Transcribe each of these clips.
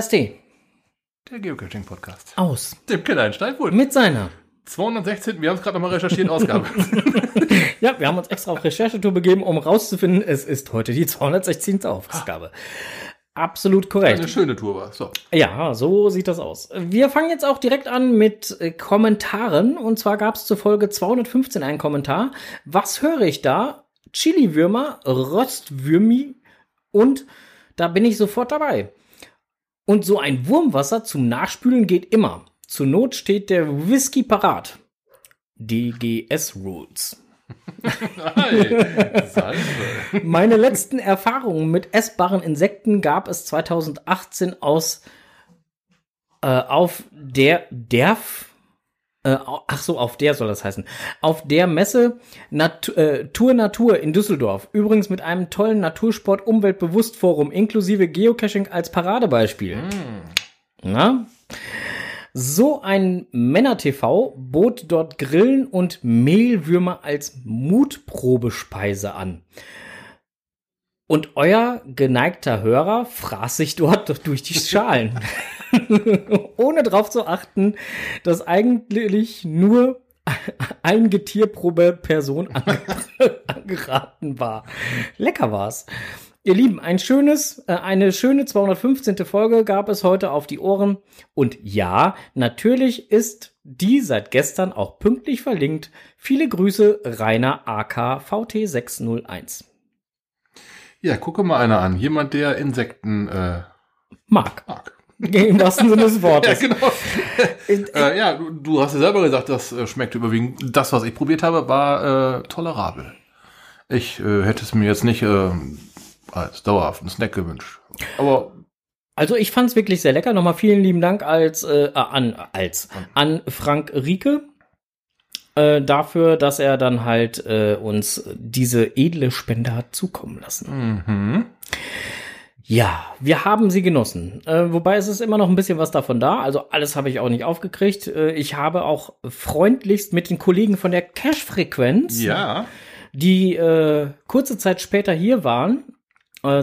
AST. Der Geocaching-Podcast. Aus. Dem Einstein wohl. Mit seiner. 216, wir haben es gerade nochmal recherchiert, Ausgabe. ja, wir haben uns extra auf Recherchetour begeben, um rauszufinden, es ist heute die 216. Ausgabe. Absolut korrekt. Eine schöne Tour war. So. Ja, so sieht das aus. Wir fangen jetzt auch direkt an mit äh, Kommentaren. Und zwar gab es zur Folge 215 einen Kommentar. Was höre ich da? Chili-Würmer, Rostwürmi und da bin ich sofort dabei. Und so ein Wurmwasser zum Nachspülen geht immer. Zur Not steht der Whisky parat. DGS Rules. Meine letzten Erfahrungen mit essbaren Insekten gab es 2018 aus äh, auf der DERF äh, ach so, auf der soll das heißen. Auf der Messe Nat äh, Tour Natur in Düsseldorf. Übrigens mit einem tollen Natursport Umweltbewusst Forum inklusive Geocaching als Paradebeispiel. Mm. Na? So ein Männer-TV bot dort Grillen und Mehlwürmer als Mutprobespeise an. Und euer geneigter Hörer fraß sich dort durch die Schalen. Ohne darauf zu achten, dass eigentlich nur ein Getier pro Person angeraten war. Lecker war's. Ihr Lieben, ein schönes, äh, eine schöne 215. Folge gab es heute auf die Ohren. Und ja, natürlich ist die seit gestern auch pünktlich verlinkt. Viele Grüße, Rainer AK VT 601. Ja, gucke mal einer an. Jemand, der Insekten äh, mag. mag. Im wahrsten Sinne des Wortes. ja, genau. äh, ja, du, hast ja selber gesagt, das äh, schmeckt überwiegend. Das, was ich probiert habe, war äh, tolerabel. Ich äh, hätte es mir jetzt nicht äh, als dauerhaften Snack gewünscht. Aber also ich fand es wirklich sehr lecker. Nochmal vielen lieben Dank als äh, an als an Frank Rieke äh, dafür, dass er dann halt äh, uns diese edle Spende hat zukommen lassen. Mhm. Ja, wir haben sie genossen. Äh, wobei es ist immer noch ein bisschen was davon da. Also alles habe ich auch nicht aufgekriegt. Äh, ich habe auch freundlichst mit den Kollegen von der Cash-Frequenz, ja. die äh, kurze Zeit später hier waren,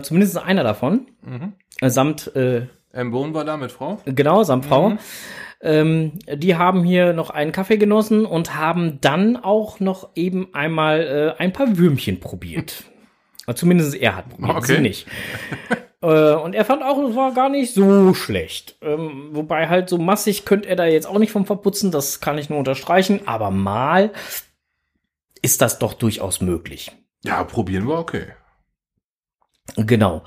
zumindest einer davon, mhm. Samt äh, M. Bohn war da mit Frau. Genau, samt Frau. Mhm. Ähm, die haben hier noch einen Kaffee genossen und haben dann auch noch eben einmal äh, ein paar Würmchen probiert. Zumindest er hat probiert, okay. sie nicht. äh, und er fand auch, es war gar nicht so schlecht. Ähm, wobei halt so massig könnte er da jetzt auch nicht vom verputzen, das kann ich nur unterstreichen. Aber mal ist das doch durchaus möglich. Ja, probieren wir okay. Genau.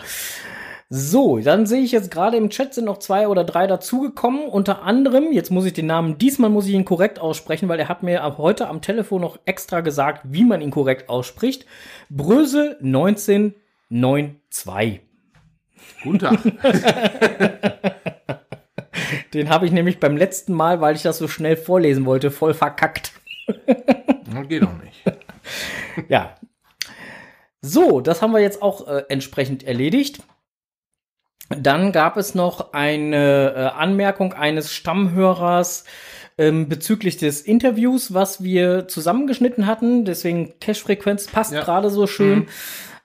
So, dann sehe ich jetzt gerade im Chat sind noch zwei oder drei dazugekommen. Unter anderem, jetzt muss ich den Namen, diesmal muss ich ihn korrekt aussprechen, weil er hat mir ab heute am Telefon noch extra gesagt, wie man ihn korrekt ausspricht. Brösel 1992. Guten Tag. den habe ich nämlich beim letzten Mal, weil ich das so schnell vorlesen wollte, voll verkackt. Das geht doch nicht. ja. So, das haben wir jetzt auch äh, entsprechend erledigt. Dann gab es noch eine äh, Anmerkung eines Stammhörers ähm, bezüglich des Interviews, was wir zusammengeschnitten hatten. Deswegen Cache-Frequenz passt ja. gerade so schön. Mhm.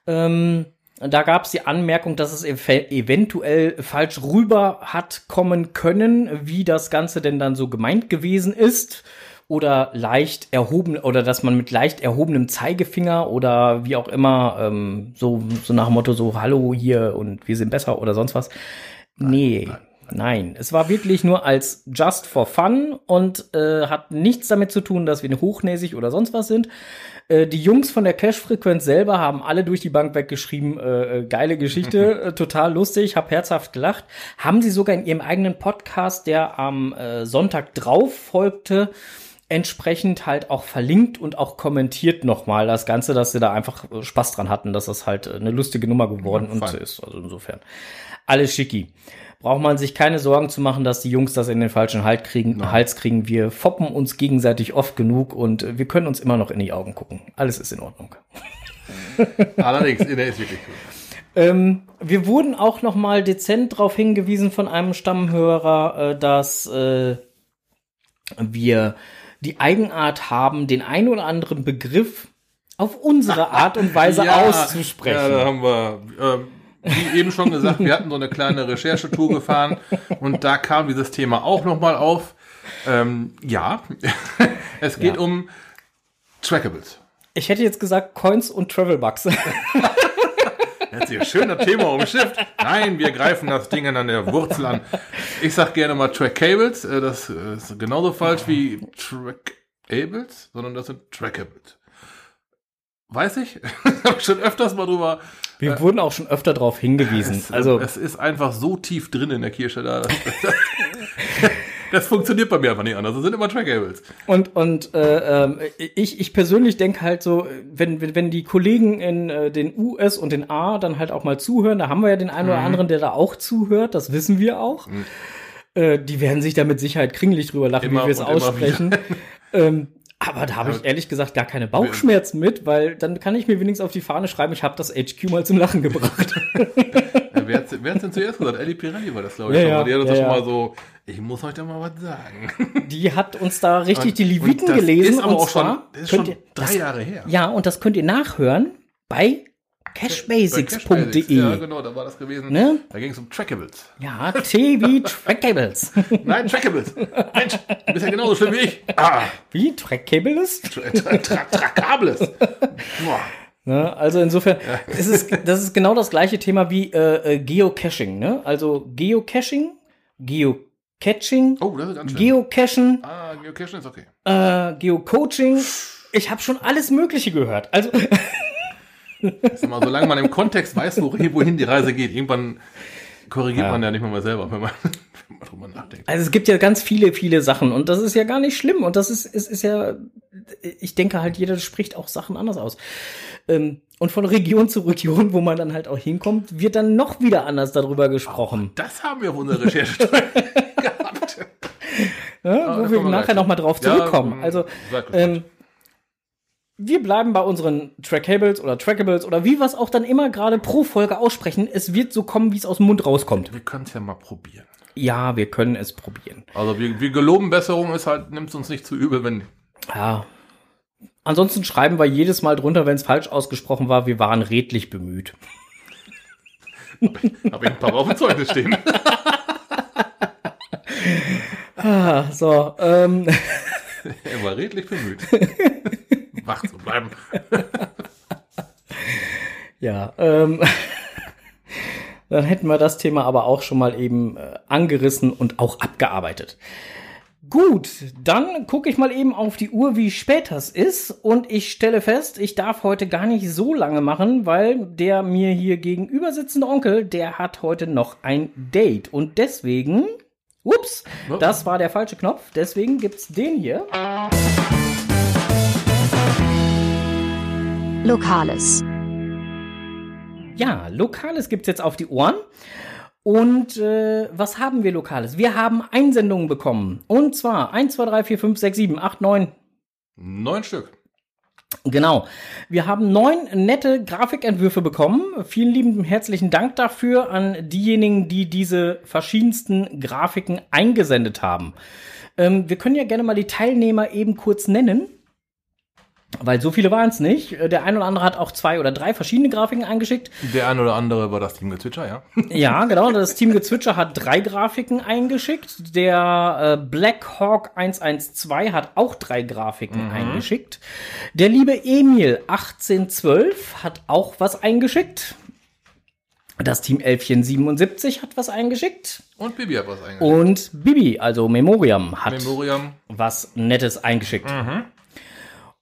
Ähm, da gab es die Anmerkung, dass es ev eventuell falsch rüber hat kommen können, wie das Ganze denn dann so gemeint gewesen ist oder leicht erhoben oder dass man mit leicht erhobenem Zeigefinger oder wie auch immer ähm, so so nach dem Motto so Hallo hier und wir sind besser oder sonst was. Nee. Nein, nein. es war wirklich nur als just for fun und äh, hat nichts damit zu tun, dass wir hochnäsig oder sonst was sind. Äh, die Jungs von der Cash-Frequenz selber haben alle durch die Bank weggeschrieben, äh, äh geile Geschichte, äh, total lustig, hab herzhaft gelacht. Haben sie sogar in ihrem eigenen Podcast, der am äh, Sonntag drauf folgte, entsprechend halt auch verlinkt und auch kommentiert nochmal das Ganze, dass sie da einfach äh, Spaß dran hatten, dass das halt äh, eine lustige Nummer geworden ja, und ist. Also insofern alles schicki. Braucht man sich keine Sorgen zu machen, dass die Jungs das in den falschen Halt kriegen, Nein. Hals kriegen. Wir foppen uns gegenseitig oft genug und äh, wir können uns immer noch in die Augen gucken. Alles ist in Ordnung. Allerdings, der ist wirklich cool. Ähm, wir wurden auch noch mal dezent darauf hingewiesen von einem Stammhörer, dass äh, wir die Eigenart haben, den ein oder anderen Begriff auf unsere Art und Weise ja, auszusprechen. Ja, da haben wir. Ähm, wie eben schon gesagt, wir hatten so eine kleine Recherchetour gefahren und da kam dieses Thema auch nochmal auf. Ähm, ja, es geht Ja. um Trackables. Ich hätte jetzt gesagt Coins und Travelbugs. Jetzt hier schön das Thema umschifft. Nein, wir greifen das Ding an der Wurzel an. Ich sag gerne mal Trackables. äh, Das äh, ist genauso falsch wie Trackables, sondern das sind Trackables. Weiß ich? Hab schon öfters mal drüber. Wir wurden auch schon öfter darauf hingewiesen. Es, Also es ist einfach so tief drin in der Kirsche da. Das, funktioniert bei mir einfach nicht anders. Das sind immer Trackables. Und, und äh, ähm, ich, ich persönlich denke halt so, wenn, wenn, wenn die Kollegen in äh, den US und den A dann halt auch mal zuhören, da haben wir ja den einen oder anderen, der da auch zuhört, das wissen wir auch. Äh, die werden sich da mit Sicherheit kringelig drüber lachen, Immer wie wir es aussprechen. ähm, aber da habe ich ehrlich gesagt gar keine Bauchschmerzen mit, weil dann kann ich mir wenigstens auf die Fahne schreiben, ich habe das HQ mal zum Lachen gebracht. Wer wer hat's denn zuerst gesagt? Ellie Pirelli war das, glaube ich. Ja, schon ja, mal. Die hat uns ja, ja, schon mal so, ich muss euch da mal was sagen. Die hat uns da richtig Und- die Leviten und das gelesen. Ist aber und auch schon, das ist schon ihr, drei das, Jahre her. Ja, und das könnt ihr nachhören bei cashbasics.de. Ja, genau, da war das gewesen. Ne? Da ging es um Trackables. Ja, T wie Trackcables. Nein, Trackables. Mensch, du bist ja genauso schlimm wie ich. Ah, Wie? Trackcables? tra tra tra Trackables. Boah. Ne? Also insofern, es ist, das ist genau das gleiche Thema wie äh, äh, Geocaching. Ne? Also Geocaching, Geocaching, Oh, ist. Geocachen, ah, Geocaching ist okay. äh, Geocoaching. Ich habe schon alles Mögliche gehört. Also ist mal, solange man im Kontext weiß, wo- wohin die Reise geht, irgendwann korrigiert Ja. man ja nicht mal mal selber, wenn man, wenn man drüber nachdenkt. Also es gibt ja ganz viele, viele Sachen und das ist ja gar nicht schlimm und das ist, es ist ja, ich denke halt, jeder spricht auch Sachen anders aus. Ähm, Und von Region zu Region, wo man dann halt auch hinkommt, wird dann noch wieder anders darüber gesprochen. Das haben wir auf unserer Recherche gehabt. Ja, wo wir nachher nochmal drauf Ja, zurückkommen. mm, also seid gespannt. ähm, wir bleiben bei unseren Trackables oder Trackables oder wie wir es auch dann immer gerade pro Folge aussprechen. Es wird so kommen, wie es aus dem Mund rauskommt. Wir können es ja mal probieren. Ja, wir können es probieren. Also wir, wir geloben Besserung, ist halt, nimmt uns nicht zu übel, wenn. Ja. Ansonsten schreiben wir jedes Mal drunter, wenn es falsch ausgesprochen war, wir waren redlich bemüht. Habe ich ein paar auf dem Zeugnis stehen. Ah, so, ähm, er war redlich bemüht. Wach zu bleiben. ja, ähm, dann hätten wir das Thema aber auch schon mal eben äh, angerissen und auch abgearbeitet. Gut, dann gucke ich mal eben auf die Uhr, wie spät das ist. Und ich stelle fest, ich darf heute gar nicht so lange machen, weil der mir hier gegenüber sitzende Onkel, der hat heute noch ein Date. Und deswegen, ups, Oh. das war der falsche Knopf. Deswegen gibt's den hier. Lokales. Ja, Lokales gibt's jetzt auf die Ohren. Und äh, was haben wir Lokales? Wir haben Einsendungen bekommen. Und zwar 1, 2, 3, 4, 5, 6, 7, 8, 9. Neun Stück. Genau. Wir haben neun nette Grafikentwürfe bekommen. Vielen lieben herzlichen Dank dafür an diejenigen, die diese verschiedensten Grafiken eingesendet haben. Ähm, wir können ja gerne mal die Teilnehmer eben kurz nennen. Weil so viele waren es nicht. Äh, Der ein oder andere hat auch zwei oder drei verschiedene Grafiken eingeschickt. Der ein oder andere war das Team Gezwitscher, ja. Ja, genau. Das Team Gezwitscher hat drei Grafiken eingeschickt. Der äh, Black Hawk 112 hat auch drei Grafiken eingeschickt. Der liebe Emil 1812 hat auch was eingeschickt. Das Team Elfchen 77 hat was eingeschickt. Und Bibi hat was eingeschickt. Und Bibi, also Memoriam, hat Memoriam. was Nettes eingeschickt.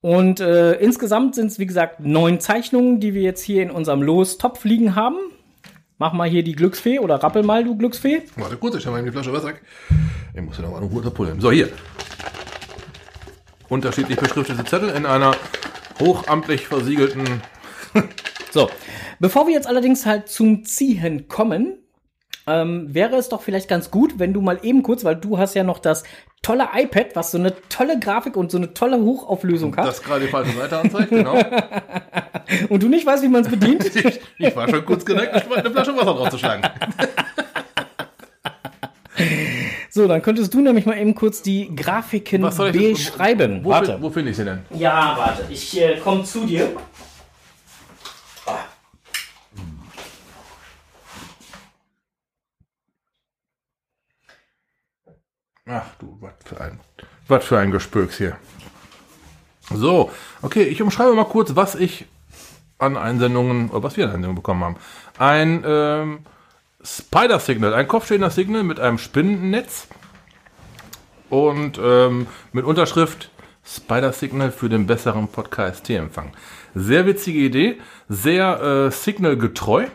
Und äh, insgesamt sind es, wie gesagt, neun Zeichnungen, die wir jetzt hier in unserem Los-Topf liegen haben. Mach mal hier die Glücksfee oder rappel mal, du Glücksfee. Warte kurz, ich stelle mal eben die Flasche Wasser. Ich muss ja noch mal einen Hut abholen. So, hier. Unterschiedlich beschriftete Zettel in einer hochamtlich versiegelten. So, bevor wir jetzt allerdings halt zum Ziehen kommen, ähm, wäre es doch vielleicht ganz gut, wenn du mal eben kurz, weil du hast ja noch das tolle iPad, was so eine tolle Grafik und so eine tolle Hochauflösung hat Das gerade die falsche Seite anzeigt, genau. und du nicht weißt, wie man es bedient. Ich, ich war schon kurz geneigt, eine Flasche Wasser draufzuschlagen. So, dann könntest du nämlich mal eben kurz die Grafiken beschreiben. Wo, Warte. Wo finde ich sie denn? Ja, warte, ich äh, komme zu dir. Für ein, was für ein Gespöks hier. So, okay, ich umschreibe mal kurz, was ich an Einsendungen, oder was wir an Einsendungen bekommen haben. Ein ähm, Spider-Signal, ein kopfstehender Signal mit einem Spinnennetz und ähm, mit Unterschrift Spider-Signal für den besseren Podcast-Empfang. Sehr witzige Idee, sehr äh, Signal-getreu.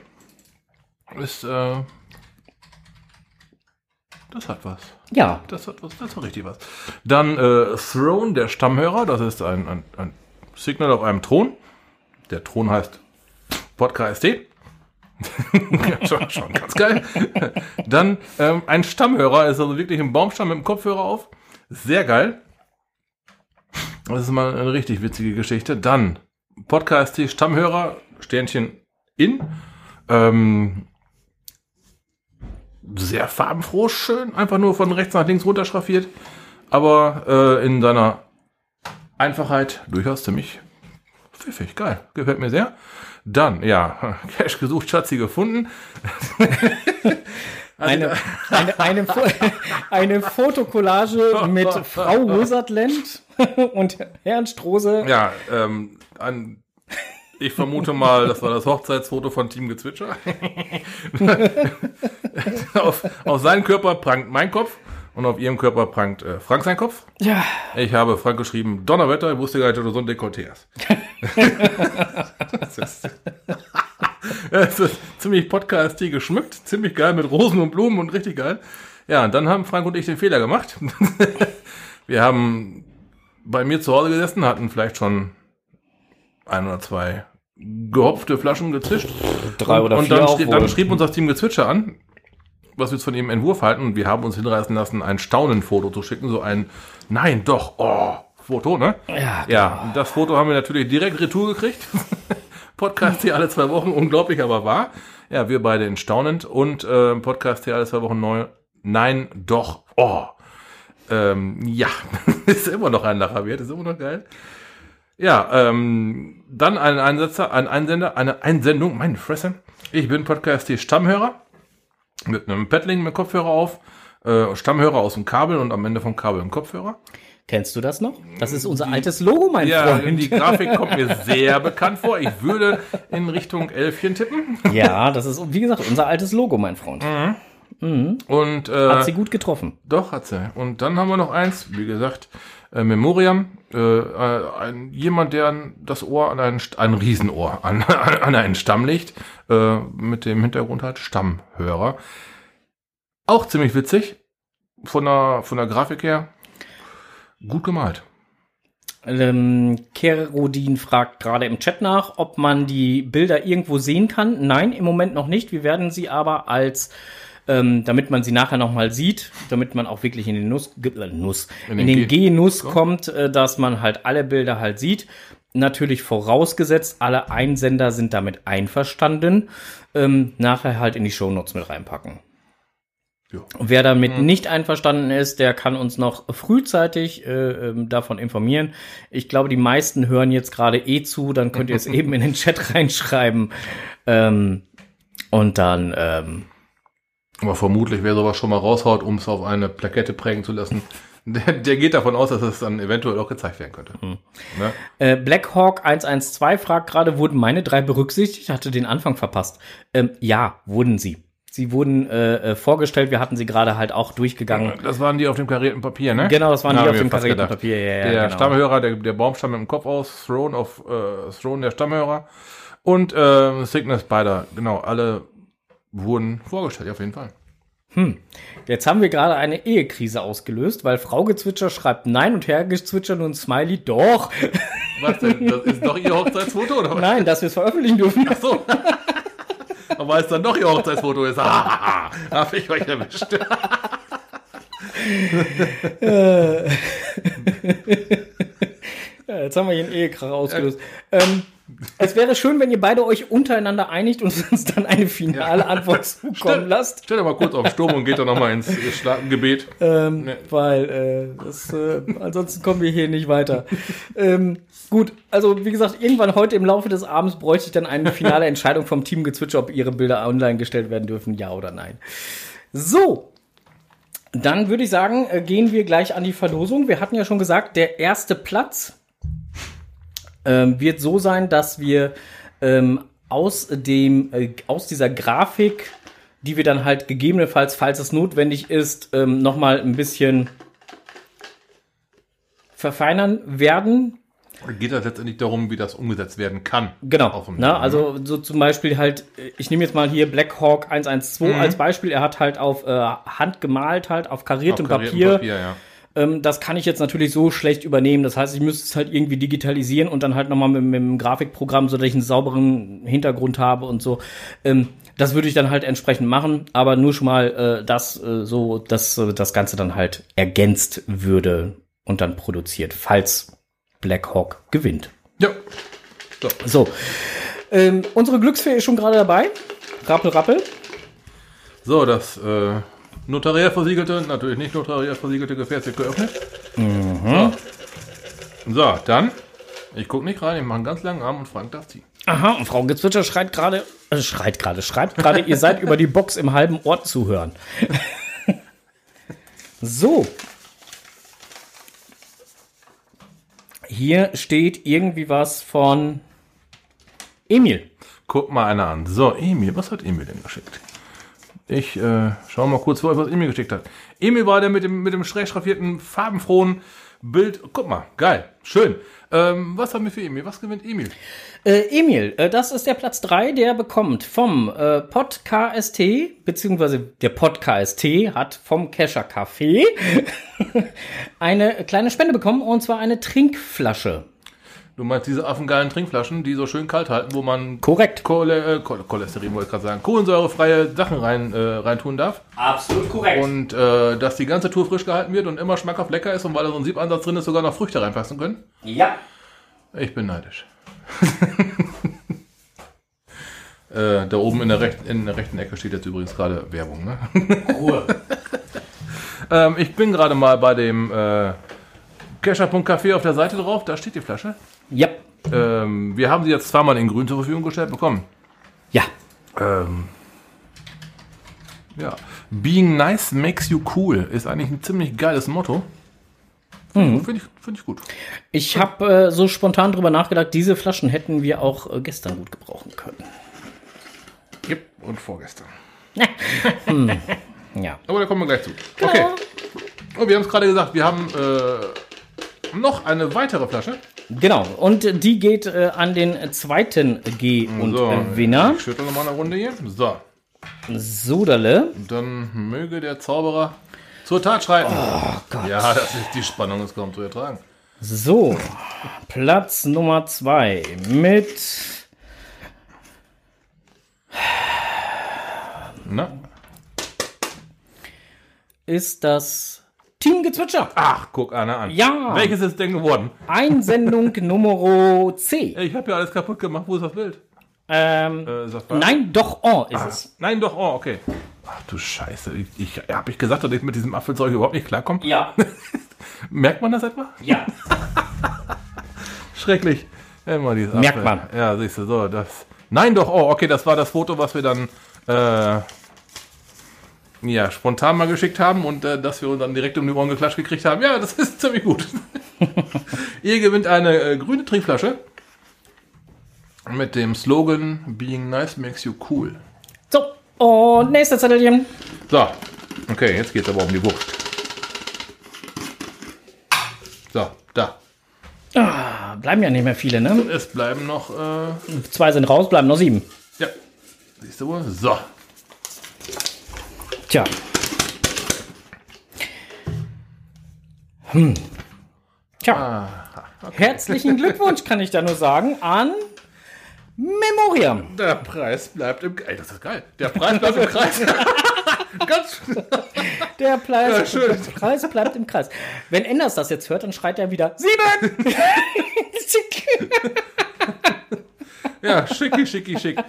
Ist, äh, das hat was. Ja. Das hat was, das hat richtig was. Dann äh, Throne, der Stammhörer, das ist ein, ein, ein Signal auf einem Thron. Der Thron heißt Podcast ja, schon, schon ganz geil. Dann ähm, ein Stammhörer, ist also wirklich ein Baumstamm mit dem Kopfhörer auf. Sehr geil. Das ist mal eine richtig witzige Geschichte. Dann Podcast Stammhörer, Sternchen in. Ähm, sehr farbenfroh, schön, einfach nur von rechts nach links runter schraffiert, aber äh, in seiner Einfachheit durchaus ziemlich pfiffig, geil, gefällt mir sehr. Dann, ja, Cash gesucht, Schatzi gefunden. eine, eine, eine, eine Fotokollage mit Frau Wizardland und Herrn Strose. Ja, ähm, ein ich vermute mal, das war das Hochzeitsfoto von Team Gezwitscher. auf, auf seinem Körper prangt mein Kopf und auf ihrem Körper prangt äh, Frank sein Kopf. Ja. Ich habe Frank geschrieben, Donnerwetter, ich wusste gar nicht, dass du so ein Dekolleté hast. das, ist, das ist ziemlich podcastig geschmückt, ziemlich geil mit Rosen und Blumen und richtig geil. Ja, und dann haben Frank und ich den Fehler gemacht. Wir haben bei mir zu Hause gesessen, hatten vielleicht schon ein oder zwei gehopfte Flaschen gezischt. Drei oder und, vier. Und dann, auch schrie, dann schrieb uns das Team Gezwitscher an, was wir jetzt von ihrem Entwurf halten. Und wir haben uns hinreißen lassen, ein Staunenfoto zu schicken. So ein, nein, doch, oh, Foto, ne? Ja, Ja, und das Foto haben wir natürlich direkt retour gekriegt. Podcast hier alle zwei Wochen, unglaublich, aber wahr. Ja, wir beide in staunend und äh, Podcast hier alle zwei Wochen neu. Nein, doch, oh. Ähm, ja, ist immer noch ein Lacher wert, ist immer noch geil. Ja, ähm, dann ein Einsetzer, ein Einsender, eine Einsendung, meine Fresse. Ich bin Podcast Stammhörer mit einem Paddling mit Kopfhörer auf, äh, Stammhörer aus dem Kabel und am Ende vom Kabel ein Kopfhörer. Kennst du das noch? Das ist unser altes Logo, mein Ja, Freund. die Grafik kommt mir sehr bekannt vor. Ich würde in Richtung Elfchen tippen. Ja, das ist, wie gesagt, unser altes Logo, mein Freund. Und äh, Hat sie gut getroffen. Doch, hat sie. Und dann haben wir noch eins, wie gesagt, äh, Memoriam. Äh, äh, ein, jemand, der das Ohr an ein, ein Riesenohr an, an einen Stamm legt, äh, mit dem Hintergrund halt Stammhörer. Auch ziemlich witzig. Von der, von der Grafik her. Gut gemalt. Ähm, Kerodin fragt gerade im Chat nach, ob man die Bilder irgendwo sehen kann. Nein, im Moment noch nicht. Wir werden sie aber als, ähm, damit man sie nachher nochmal sieht, damit man auch wirklich in den Nuss, äh, Nuss in, In den, Genuss kommt, äh, dass man halt alle Bilder halt sieht. Natürlich vorausgesetzt, alle Einsender sind damit einverstanden. Ähm, nachher halt in die Shownotes mit reinpacken. Ja. Wer damit nicht einverstanden ist, der kann uns noch frühzeitig äh, ähm, davon informieren. Ich glaube, die meisten hören jetzt gerade eh zu, dann könnt ihr es eben in den Chat reinschreiben. Ähm, und dann, ähm, Aber vermutlich, wer sowas schon mal raushaut, um es auf eine Plakette prägen zu lassen, der, der geht davon aus, dass es dann eventuell auch gezeigt werden könnte. Ne? äh, Blackhawk 112 fragt gerade, wurden meine drei berücksichtigt? Ich hatte den Anfang verpasst. Ähm, ja, wurden sie. Sie wurden äh, äh, vorgestellt, wir hatten sie gerade halt auch durchgegangen. Das waren die auf dem karierten Papier, ne? Genau, das waren Ja, die auf dem karierten gedacht. Papier. Ja, ja, der genau. Stammhörer, der, der Baumstamm mit dem Kopf aus, Throne of äh, Throne der Stammhörer und äh, Sickness Spider, genau, alle wurden vorgestellt, auf jeden Fall. Jetzt haben wir gerade eine Ehekrise ausgelöst, weil Frau Gezwitscher schreibt Nein und Herr Gezwitscher nur ein Smiley. Doch. Was denn? Das ist doch ihr Hochzeitsfoto, oder was? Nein, dass wir es veröffentlichen dürfen. So. Aber es dann doch ihr Hochzeitsfoto ist. Ah, hab ich euch erwischt. Ja, jetzt haben wir hier einen Ehekrach ausgelöst. Ähm, es wäre schön, wenn ihr beide euch untereinander einigt und uns dann eine finale Antwort zukommen lasst. Stell dir mal kurz auf den Sturm und geht dann nochmal ins Schlagengebet. Ähm, Nee. Weil äh, das, äh, ansonsten kommen wir hier nicht weiter. ähm, gut, also wie gesagt, irgendwann heute im Laufe des Abends bräuchte ich dann eine finale Entscheidung vom Team Gezwitscher, ob ihre Bilder online gestellt werden dürfen, ja oder nein. So. Dann würde ich sagen, äh, gehen wir gleich an die Verlosung. Wir hatten ja schon gesagt, der erste Platz ähm, wird so sein, dass wir ähm, aus dem äh, aus dieser Grafik, die wir dann halt gegebenenfalls, falls es notwendig ist, ähm, noch mal ein bisschen verfeinern werden. Geht das letztendlich darum, wie das umgesetzt werden kann? Genau. Auf dem- Na, also so zum Beispiel halt, ich nehme jetzt mal hier Black Hawk 112 Mhm. als Beispiel. Er hat halt auf äh, Hand gemalt, halt auf kariertem Auf kariertem Papier. Papier, ja. Ähm, das kann ich jetzt natürlich so schlecht übernehmen. Das heißt, ich müsste es halt irgendwie digitalisieren und dann halt nochmal mit, mit dem Grafikprogramm, so dass ich einen sauberen Hintergrund habe und so. Ähm, das würde ich dann halt entsprechend machen, aber nur schon mal äh, das äh, so, dass äh, das Ganze dann halt ergänzt würde und dann produziert, falls Black Hawk gewinnt. Ja. So. Ähm, unsere Glücksfee ist schon gerade dabei. Rappel, rappel. So, das äh, notariell versiegelte, natürlich nicht notariell versiegelte Gefäß wird geöffnet. So. so, dann. Ich gucke nicht rein, ich mache einen ganz langen Arm und Frank darf ziehen. Aha, und Frau Gezwitscher schreit gerade, äh, schreit gerade, schreibt gerade, ihr seid über die Box im halben Ort zu hören. so. Hier steht irgendwie was von Emil. Guck mal einer an. So, Emil, was hat Emil denn geschickt? Ich äh, schau mal kurz vor, was Emil geschickt hat. Emil war der mit dem, mit dem schräg schraffierten, farbenfrohen Bild. Guck mal, geil, schön. Ähm, was haben wir für Emil? Was gewinnt Emil? Äh, Emil, äh, das ist der Platz 3, der bekommt vom äh, Pod KST, beziehungsweise der Pod KST hat vom Kescher Café eine kleine Spende bekommen, und zwar eine Trinkflasche. Du meinst diese affengeilen Trinkflaschen, die so schön kalt halten, wo man Korrekt. Chole äh, Chol- Cholesterin, wollte ich gerade sagen, kohlensäurefreie Sachen rein, äh, reintun darf. Absolut korrekt. Und äh, dass die ganze Tour frisch gehalten wird und immer schmackhaft lecker ist und weil da so ein Siebansatz drin ist, sogar noch Früchte reinpassen können. ja. Ich bin neidisch. äh, da oben in der, rechten, in der rechten Ecke steht jetzt übrigens gerade Werbung. Ne? Ruhe. ähm, ich bin gerade mal bei dem äh, Kescher.café auf der Seite drauf. Da steht die Flasche. Ja. Ähm, wir haben sie jetzt zweimal in grün zur Verfügung gestellt bekommen. Ja. Ähm, ja. Being nice makes you cool ist eigentlich ein ziemlich geiles Motto. Finde ich, find ich gut. Ich habe äh, so spontan drüber nachgedacht, diese Flaschen hätten wir auch äh, gestern gut gebrauchen können. Yep. Und vorgestern. Ja. Aber da kommen wir gleich zu. Okay. Oh, wir haben es gerade gesagt, wir haben äh, noch eine weitere Flasche. Genau. Und die geht äh, an den zweiten G und äh, Winner. Ich schüttel nochmal eine Runde hier. So. Sodale. Dann möge der Zauberer zur Tat schreiten. Oh Gott. Ja, das ist die Spannung, ist kaum zu ertragen. So, Platz Nummer zwei mit Na? ist das Team Gezwitscher. Ach, guck einer an. Ja. Welches ist denn geworden? Einsendung Nummer C. Ich habe ja alles kaputt gemacht. Wo ist das Bild? Ähm, Äh, ist das wahr? nein, doch, oh, ist es. Nein, doch, oh, okay. Ach du Scheiße. Ich, ich habe ich gesagt, dass ich mit diesem Apfelzeug überhaupt nicht klarkomme? Ja, Merkt man das etwa? ja. Schrecklich. Immer dieses Merkt Apfel. man. Ja, siehst du, so, das. Nein, doch, oh, okay, das war das Foto, was wir dann äh, ja, spontan mal geschickt haben und äh, dass wir uns dann direkt um die Ohren geklatscht gekriegt haben. Ja, das ist ziemlich gut. Ihr gewinnt eine äh, grüne Trinkflasche mit dem Slogan Being nice makes you cool. So, und nächstes Zettelchen. So, okay, jetzt geht's aber um die Wucht. So, da. Ah, bleiben ja nicht mehr viele, ne? Es bleiben noch, äh, Zwei sind raus, bleiben noch sieben. ja, siehst du wohl? So, Tja. Hm. Tja. Herzlichen Glückwunsch, kann ich da nur sagen, an Memoriam. Der Preis bleibt im Ey, das ist geil. Der Preis bleibt im Kreis. Ganz Der Preis, Ja, schön. der Preis bleibt im Kreis. Wenn Enders das jetzt hört, dann schreit er wieder sieben. Ja, schicki, schicki, schick.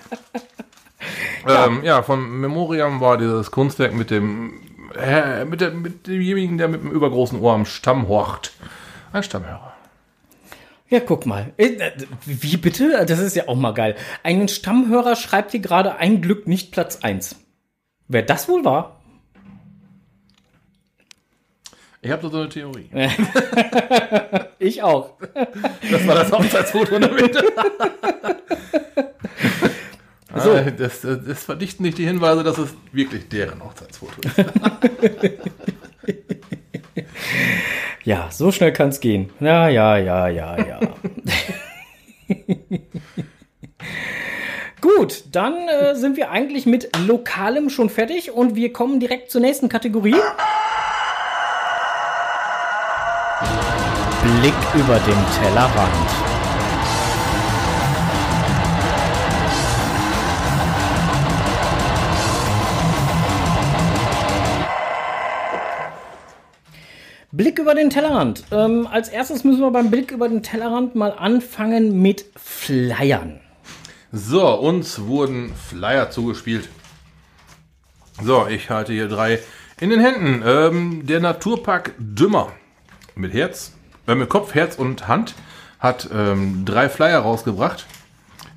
Ähm, ja, von Memoriam war dieses Kunstwerk mit dem äh, mit, der, mit demjenigen, der mit dem übergroßen Ohr am Stamm horcht. Ein Stammhörer. Ja, guck mal. Äh, äh, Wie bitte? Das ist ja auch mal geil. Ein Stammhörer schreibt hier gerade ein Glück nicht Platz 1. Wer das wohl war? Ich habe so eine Theorie. ich auch. Das war das Hochzeitsfoto in der Mitte. so. Ah, das, das verdichten nicht die Hinweise, dass es wirklich deren Hochzeitsfoto ist. ja, so schnell kann es gehen. Ja, ja, ja, ja, ja. Gut, dann äh, sind wir eigentlich mit Lokalem schon fertig und wir kommen direkt zur nächsten Kategorie. Blick über den Tellerrand. Blick über den Tellerrand. Ähm, als erstes müssen wir beim Blick über den Tellerrand mal anfangen mit Flyern. So, uns wurden Flyer zugespielt. So, ich halte hier drei in den Händen. Ähm, der Naturpark Dümmer mit Herz, äh, mit Kopf, Herz und Hand hat ähm, drei Flyer rausgebracht.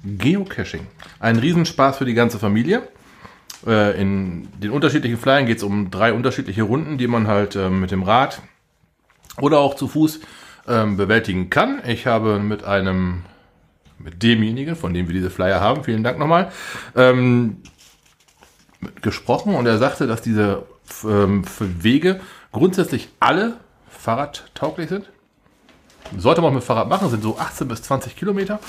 Geocaching. Ein Riesenspaß für die ganze Familie. Äh, in den unterschiedlichen Flyern geht es um drei unterschiedliche Runden, die man halt äh, mit dem Rad oder auch zu Fuß ähm, bewältigen kann. Ich habe mit einem mit demjenigen, von dem wir diese Flyer haben, vielen Dank nochmal, ähm, gesprochen und er sagte, dass diese ähm, Wege grundsätzlich alle fahrradtauglich sind. Sollte man mit Fahrrad machen, sind so 18 bis 20 Kilometer,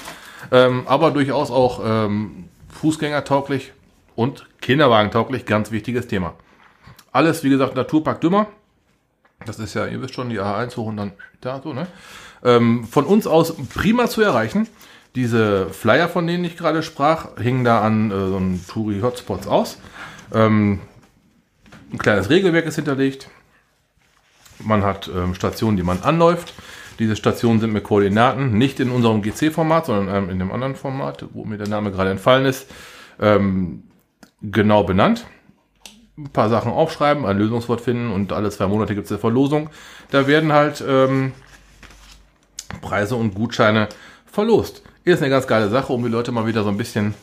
ähm, aber durchaus auch ähm, Fußgängertauglich und Kinderwagentauglich, ganz wichtiges Thema. Alles, wie gesagt, Naturpark Dümmer. Das ist ja, ihr wisst schon, die A1 hoch und dann da so, ne? Ähm, von uns aus prima zu erreichen. Diese Flyer, von denen ich gerade sprach, hingen da an äh, so einen Touri-Hotspots aus. Ähm, ein kleines Regelwerk ist hinterlegt. Man hat ähm, Stationen, die man anläuft. Diese Stationen sind mit Koordinaten, nicht in unserem GC-Format, sondern ähm, in dem anderen Format, wo mir der Name gerade entfallen ist, ähm, genau benannt. Ein paar Sachen aufschreiben, ein Lösungswort finden und alle zwei Monate gibt es eine Verlosung. Da werden halt ähm, Preise und Gutscheine verlost. Ist eine ganz geile Sache, um die Leute mal wieder so ein bisschen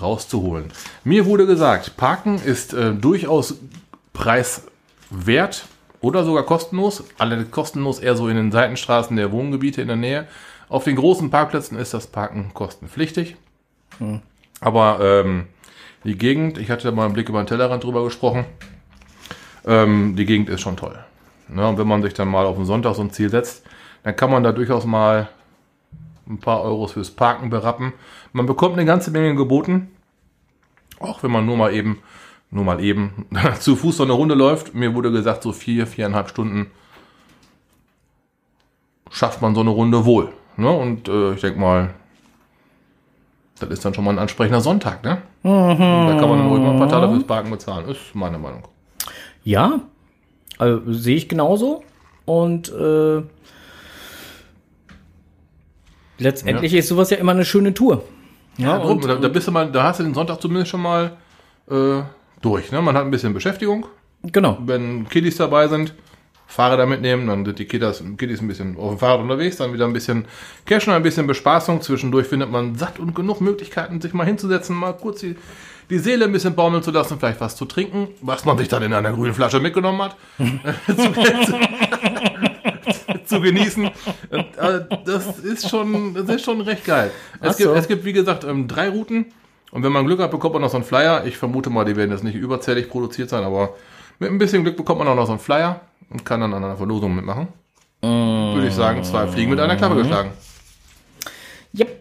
rauszuholen. Mir wurde gesagt, Parken ist äh, durchaus preiswert oder sogar kostenlos. Alle kostenlos eher so in den Seitenstraßen der Wohngebiete in der Nähe. Auf den großen Parkplätzen ist das Parken kostenpflichtig. Hm. Aber ähm, die Gegend, ich hatte mal einen Blick über den Tellerrand drüber gesprochen, ähm, die Gegend ist schon toll. Ne, und wenn man sich dann mal auf den Sonntag so ein Ziel setzt, dann kann man da durchaus mal ein paar Euros fürs Parken berappen. Man bekommt eine ganze Menge geboten. Auch wenn man nur mal eben, nur mal eben zu Fuß so eine Runde läuft. Mir wurde gesagt, so vier, viereinhalb Stunden schafft man so eine Runde wohl. Ne? Und äh, ich denke mal, das ist dann schon mal ein ansprechender Sonntag, ne? Mhm. Da kann man dann ruhig mal ein paar Tage fürs Parken bezahlen, ist meine Meinung. Ja, also, sehe ich genauso. Und äh, letztendlich ja. ist sowas ja immer eine schöne Tour. Ja, und, da, da, bist du mal, da hast du den Sonntag zumindest schon mal äh, durch. Ne? Man hat ein bisschen Beschäftigung. Genau. Wenn Kiddies dabei sind, Fahrräder mitnehmen, dann sind die Kiddies, Kiddies ein bisschen auf dem Fahrrad unterwegs, dann wieder ein bisschen Cashen, ein bisschen Bespaßung. Zwischendurch findet man satt und genug Möglichkeiten, sich mal hinzusetzen, mal kurz die, die Seele ein bisschen baumeln zu lassen, vielleicht was zu trinken, was man sich dann in einer grünen Flasche mitgenommen hat. zu genießen. Äh, das ist schon, das ist schon recht geil. Es, gibt, es gibt, wie gesagt, ähm, drei Routen. Und wenn man Glück hat, bekommt man noch so einen Flyer. Ich vermute mal, die werden jetzt nicht überzählig produziert sein, aber mit ein bisschen Glück bekommt man auch noch so einen Flyer und kann dann an einer Verlosung mitmachen. Mm. Würde ich sagen, zwei Fliegen mit einer Klappe geschlagen. Yep.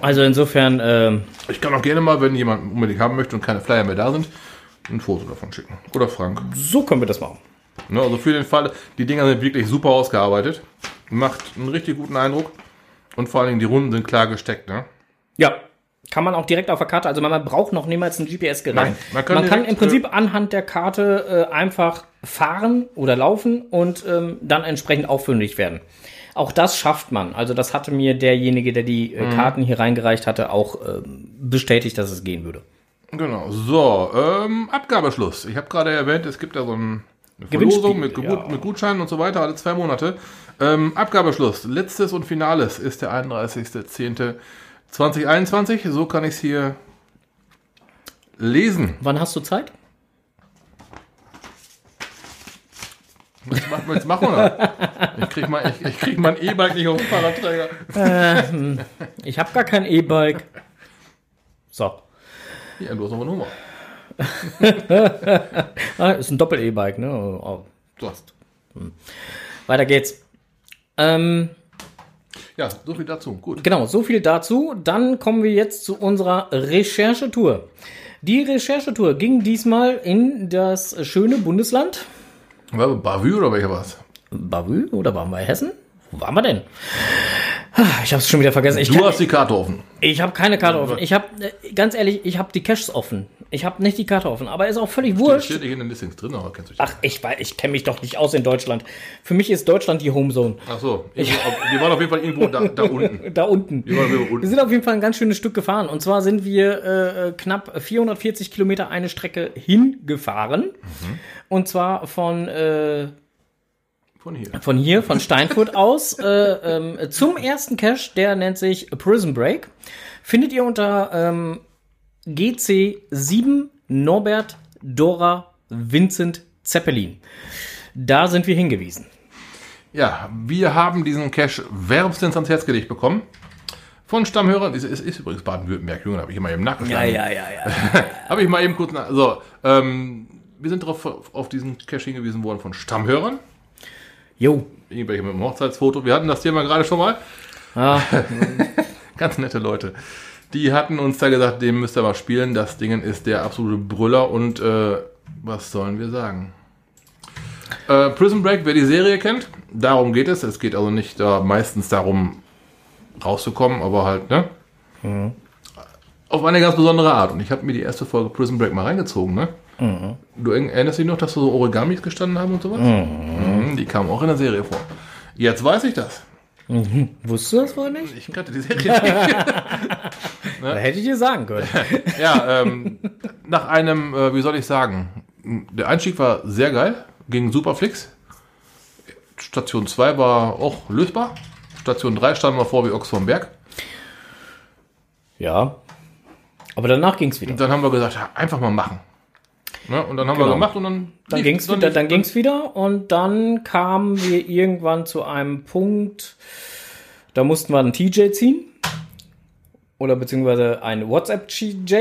Also insofern. Ähm ich kann auch gerne mal, wenn jemand unbedingt haben möchte und keine Flyer mehr da sind, ein Foto davon schicken. Oder Frank. So können wir das machen. Ne, also für den Fall, die Dinger sind wirklich super ausgearbeitet. Macht einen richtig guten Eindruck. Und vor allen Dingen die Runden sind klar gesteckt, ne? Ja. Kann man auch direkt auf der Karte, also man braucht noch niemals ein GPS-Gerät. Man kann, man kann im Prinzip äh, anhand der Karte äh, einfach fahren oder laufen und ähm, dann entsprechend auffündig werden. Auch das schafft man. Also das hatte mir derjenige, der die äh, mhm. Karten hier reingereicht hatte, auch äh, bestätigt, dass es gehen würde. Genau. So, ähm, Abgabeschluss. Ich habe gerade erwähnt, es gibt ja so ein eine Verlosung mit, ja. mit, Gutscheinen und so weiter, alle zwei Monate. Ähm, Abgabeschluss, letztes und Finales ist der 31.10.2021. So kann ich es hier lesen. Wann hast du Zeit? Was machen wir jetzt machen, oder? Ich krieg mal, ich, ich krieg mein E-Bike nicht auf den Fahrradträger. Ähm, ich habe gar kein E-Bike. So. Ja, du hast noch eine Nummer. Ah, ist ein Doppel-E-Bike, ne? Oh, So. weiter geht's. Ähm, Ja, so viel dazu. Gut. genau, so viel dazu. Dann kommen wir jetzt zu unserer Recherchetour. Die Recherchetour ging diesmal in das schöne Bundesland War Bavü oder welcher war's? Bavü oder waren wir in Hessen? Wo waren wir denn? Ah, Ich habe es schon wieder vergessen. Ich, Du kann, hast die Karte offen. ich habe keine Karte offen. Ich habe ganz ehrlich, ich habe die Caches offen. Ich habe nicht die Karte offen, aber ist auch völlig wurscht. Steht nicht in den Listings drin, aber kennst du dich. Ach, ich weiß, ich kenne mich doch nicht aus in Deutschland. Für mich ist Deutschland die Homezone. Ach so. Irgendwo- Wir waren auf jeden Fall irgendwo da, da unten. Da unten. Wir waren irgendwo Wir unten. sind auf jeden Fall ein ganz schönes Stück gefahren. Und zwar sind wir äh, knapp 440 Kilometer eine Strecke hingefahren. Und zwar von, äh, Von hier. von hier, von Steinfurt aus, äh, ähm, zum ersten Cache, der nennt sich Prison Break. Findet ihr unter ähm, GC7 Norbert Dora Vincent Zeppelin. Da sind wir hingewiesen. Ja, wir haben diesen Cache wärmstens ans Herz gelegt bekommen. Von Stammhörern. Es ist, ist übrigens Baden-Württemberg, Junge, habe ich immer eben nachgeschlagen. ja, ja, ja. Habe ich mal eben kurz nach. So, ähm, wir sind darauf auf diesen Cache hingewiesen worden von Stammhörern. Jo. Irgendwelche mit dem Hochzeitsfoto. Wir hatten das Thema gerade schon mal. Ah, Ganz nette Leute. Die hatten uns da gesagt, dem müsst ihr mal spielen. Das Ding ist der absolute Brüller und äh, was sollen wir sagen? Äh, Prison Break, wer die Serie kennt, darum geht es. Es geht also nicht da meistens darum, rauszukommen, aber halt, ne? Auf eine ganz besondere Art. Und ich habe mir die erste Folge Prison Break mal reingezogen, ne? Du erinnerst dich noch, dass so Origamis gestanden haben und sowas? Mhm, Die kamen auch in der Serie vor. Jetzt weiß ich das. wusstest du das wohl nicht? Ich kannte die Serie nicht. Da hätte ich dir sagen können. Ja, ähm, nach einem, äh, wie soll ich sagen, der Einstieg war sehr geil, ging super fix. Station 2 war auch lösbar. Station 3 standen wir vor wie Ochs vom Berg. Ja. Aber danach ging es wieder. Und dann haben wir gesagt, ja, einfach mal machen. Ne? Und dann haben Genau. wir gemacht und dann. Dann lief- ging's wieder, dann ging's wieder und dann kamen wir irgendwann zu einem Punkt, da mussten wir einen TJ ziehen. Oder beziehungsweise ein WhatsApp-TJ.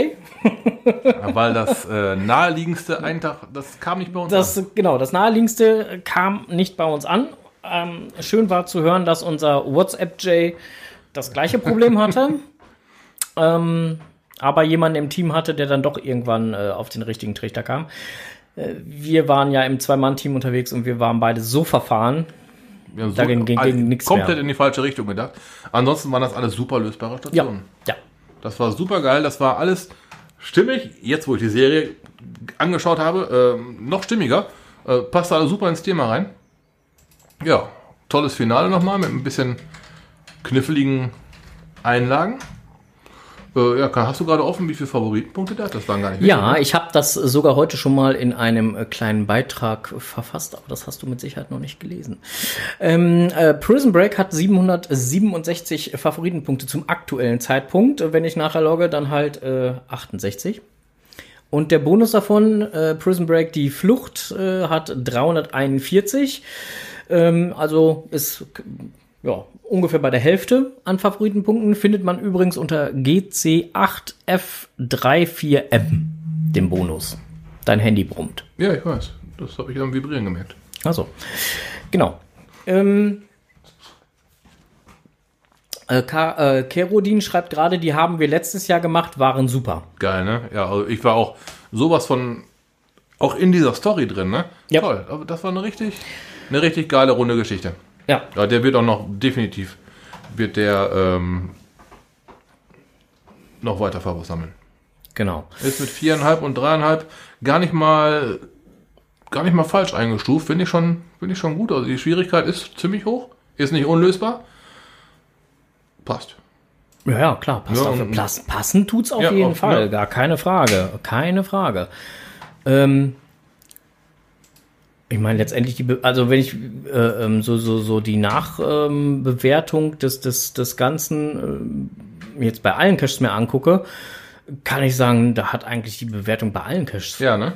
Ja, Weil das äh, naheliegendste einen Tag, das kam nicht bei uns an. Das, genau, das naheliegendste kam nicht bei uns an. Ähm, schön war zu hören, dass unser WhatsApp-J das gleiche Problem hatte. ähm, aber jemanden im Team hatte, der dann doch irgendwann äh, auf den richtigen Trichter kam. Äh, wir waren ja im Zwei-Mann-Team unterwegs und wir waren beide so verfahren. Wir haben da ging- ging nix komplett mehr. in die falsche Richtung gedacht. Ansonsten waren das alles super lösbare Ja, Stationen. ja. Das war super geil, das war alles stimmig. Jetzt, wo ich die Serie angeschaut habe, ähm, noch stimmiger. Äh, passt alles super ins Thema rein. Ja, tolles Finale nochmal mit ein bisschen kniffligen Einlagen. Äh, ja, hast du gerade offen, wie viele Favoritenpunkte da? hat? Das waren gar nicht Ja, wenige, ne? ich habe das sogar heute schon mal in einem äh, kleinen Beitrag verfasst, aber das hast du mit Sicherheit noch nicht gelesen. Ähm, äh, Prison Break hat 767 Favoritenpunkte zum aktuellen Zeitpunkt. Wenn ich nachher logge, dann halt äh, 68. Und der Bonus davon, äh, Prison Break, die Flucht, äh, hat 341. Ähm, also ist ja, ungefähr bei der Hälfte an Favoritenpunkten. Findet man übrigens unter GC8F34M, dem Bonus. Dein Handy brummt. Ja, ich weiß. Das habe ich am Vibrieren gemerkt. Also, genau. Ähm, äh, Ka äh, Kerodin schreibt gerade, die haben wir letztes Jahr gemacht, waren super. Geil, ne? Ja, also ich war auch sowas von auch in dieser Story drin, ne? Ja. Toll. Aber das war eine richtig, eine richtig geile runde Geschichte. Ja, Ja, der wird auch noch definitiv wird der ähm, noch weiter Favos sammeln. genau. Ist mit viereinhalb und dreieinhalb gar nicht mal gar nicht mal falsch eingestuft. Finde ich schon, finde ich schon gut. Also die Schwierigkeit ist ziemlich hoch, ist nicht unlösbar. Passt. Ja, ja, klar, passt Ja, auf, pass, passen tut's auf Ja, jeden auf- Fall, ja. gar keine Frage, keine Frage. Ähm, ich meine letztendlich die, Be also wenn ich äh, ähm, so so so die Nachbewertung des des des ganzen äh, jetzt bei allen Caches mir angucke, kann ich sagen, da hat eigentlich die Bewertung bei allen Caches Ja, ne?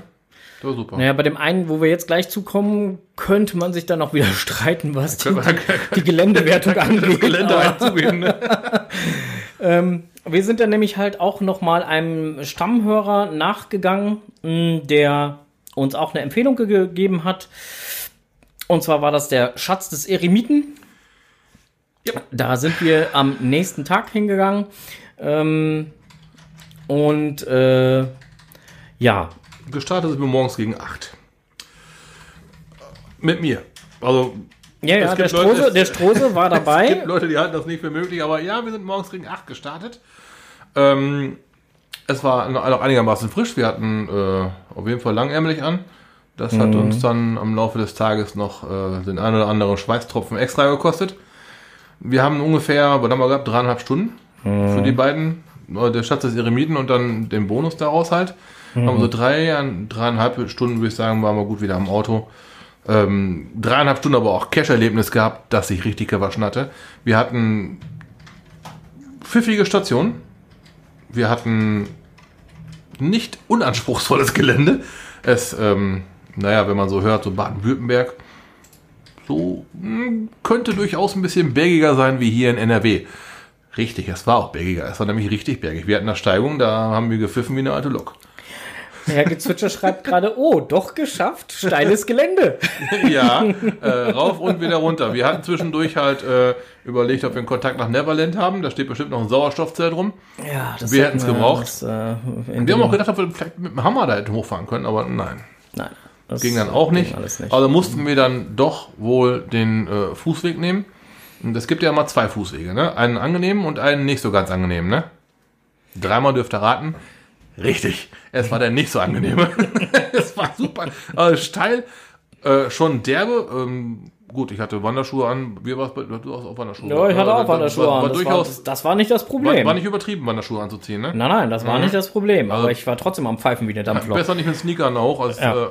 Das war super. Naja, bei dem einen, wo wir jetzt gleich zukommen, könnte man sich dann auch wieder streiten, was die, die Geländewertung angeht. Das Gelände einzugehen, ne? ähm, wir sind dann nämlich halt auch noch mal einem Stammhörer nachgegangen, der uns auch eine Empfehlung gegeben hat. Und zwar war das der Schatz des Eremiten. Ja. Da sind wir am nächsten Tag hingegangen. Ähm, und äh, ja. Gestartet sind wir morgens gegen 8. Mit mir. Also. Ja, ja, der Strose, Leute, der Strose war dabei. es gibt Leute, die halten das nicht für möglich, aber ja, wir sind morgens gegen 8 gestartet. Ähm, es war noch einigermaßen frisch. Wir hatten äh, auf jeden Fall langärmlich an. Das hat mhm. uns dann am Laufe des Tages noch äh, den einen oder anderen Schweißtropfen extra gekostet. Wir haben ungefähr, was haben wir gehabt, dreieinhalb Stunden mhm. für die beiden. Äh, der Schatz des Eremiten und dann den Bonus daraus halt. Mhm. Haben so drei, dreieinhalb Stunden, würde ich sagen, waren wir gut wieder am Auto. Ähm, dreieinhalb Stunden aber auch Cash-Erlebnis gehabt, dass ich richtig gewaschen hatte. Wir hatten pfiffige Stationen. Wir hatten nicht unanspruchsvolles Gelände. Es, ähm, naja, wenn man so hört, so Baden-Württemberg, so mh, hm, könnte durchaus ein bisschen bergiger sein wie hier in NRW. Richtig, es war auch bergiger. Es war nämlich richtig bergig. Wir hatten eine Steigung, da haben wir gepfiffen wie eine alte Lok. Herr Gezwitscher schreibt gerade, oh, doch geschafft, steiles Gelände. ja, äh, rauf und wieder runter. Wir hatten zwischendurch halt äh, überlegt, ob wir einen Kontakt nach Neverland haben. Da steht bestimmt noch ein Sauerstoffzelt rum. Ja, das Wir hätten es gebraucht. Das, äh, wir haben auch gedacht, ob wir vielleicht mit dem Hammer da hätten hochfahren können, aber nein. Nein. Das ging dann auch nicht. nicht. Also mussten wir dann doch wohl den äh, Fußweg nehmen. Und es gibt ja immer zwei Fußwege, ne? Einen angenehmen und einen nicht so ganz angenehmen, ne? Dreimal dürft ihr raten. Richtig. Es war der nicht so angenehme. es war super. Also steil, äh, schon derbe. Ähm, gut, ich hatte Wanderschuhe an. Wie war es bei Du hast auch Wanderschuhe Ja, ich hatte auch Wanderschuhe war, an. das, durchaus, war, das war nicht das Problem. War, war, nicht übertrieben, Wanderschuhe anzuziehen, ne? Nein, nein, das war mhm. nicht das Problem. Aber also, ich war trotzdem am Pfeifen wie der Dampflok. Besser nicht mit Sneakern auch als. Ja, äh,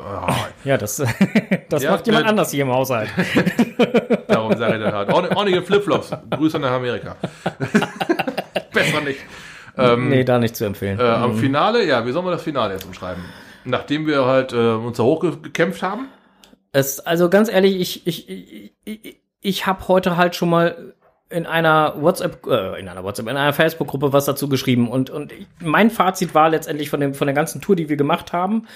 ja das, das ja, macht jemand äh, anders hier im Haushalt. Darum sage ich dann halt. Ordentliche Flipflops. Grüße nach Amerika. Besser nicht. Ähm, nee, da nicht zu empfehlen. Äh, am mhm. Finale, ja, wie sollen wir das Finale jetzt umschreiben? Nachdem wir halt äh, uns da hochgekämpft haben? Es, also ganz ehrlich, ich, ich, ich, ich, ich habe heute halt schon mal in einer WhatsApp, äh, in einer WhatsApp, in einer Facebook-Gruppe was dazu geschrieben und, und mein Fazit war letztendlich von dem, von der ganzen Tour, die wir gemacht haben,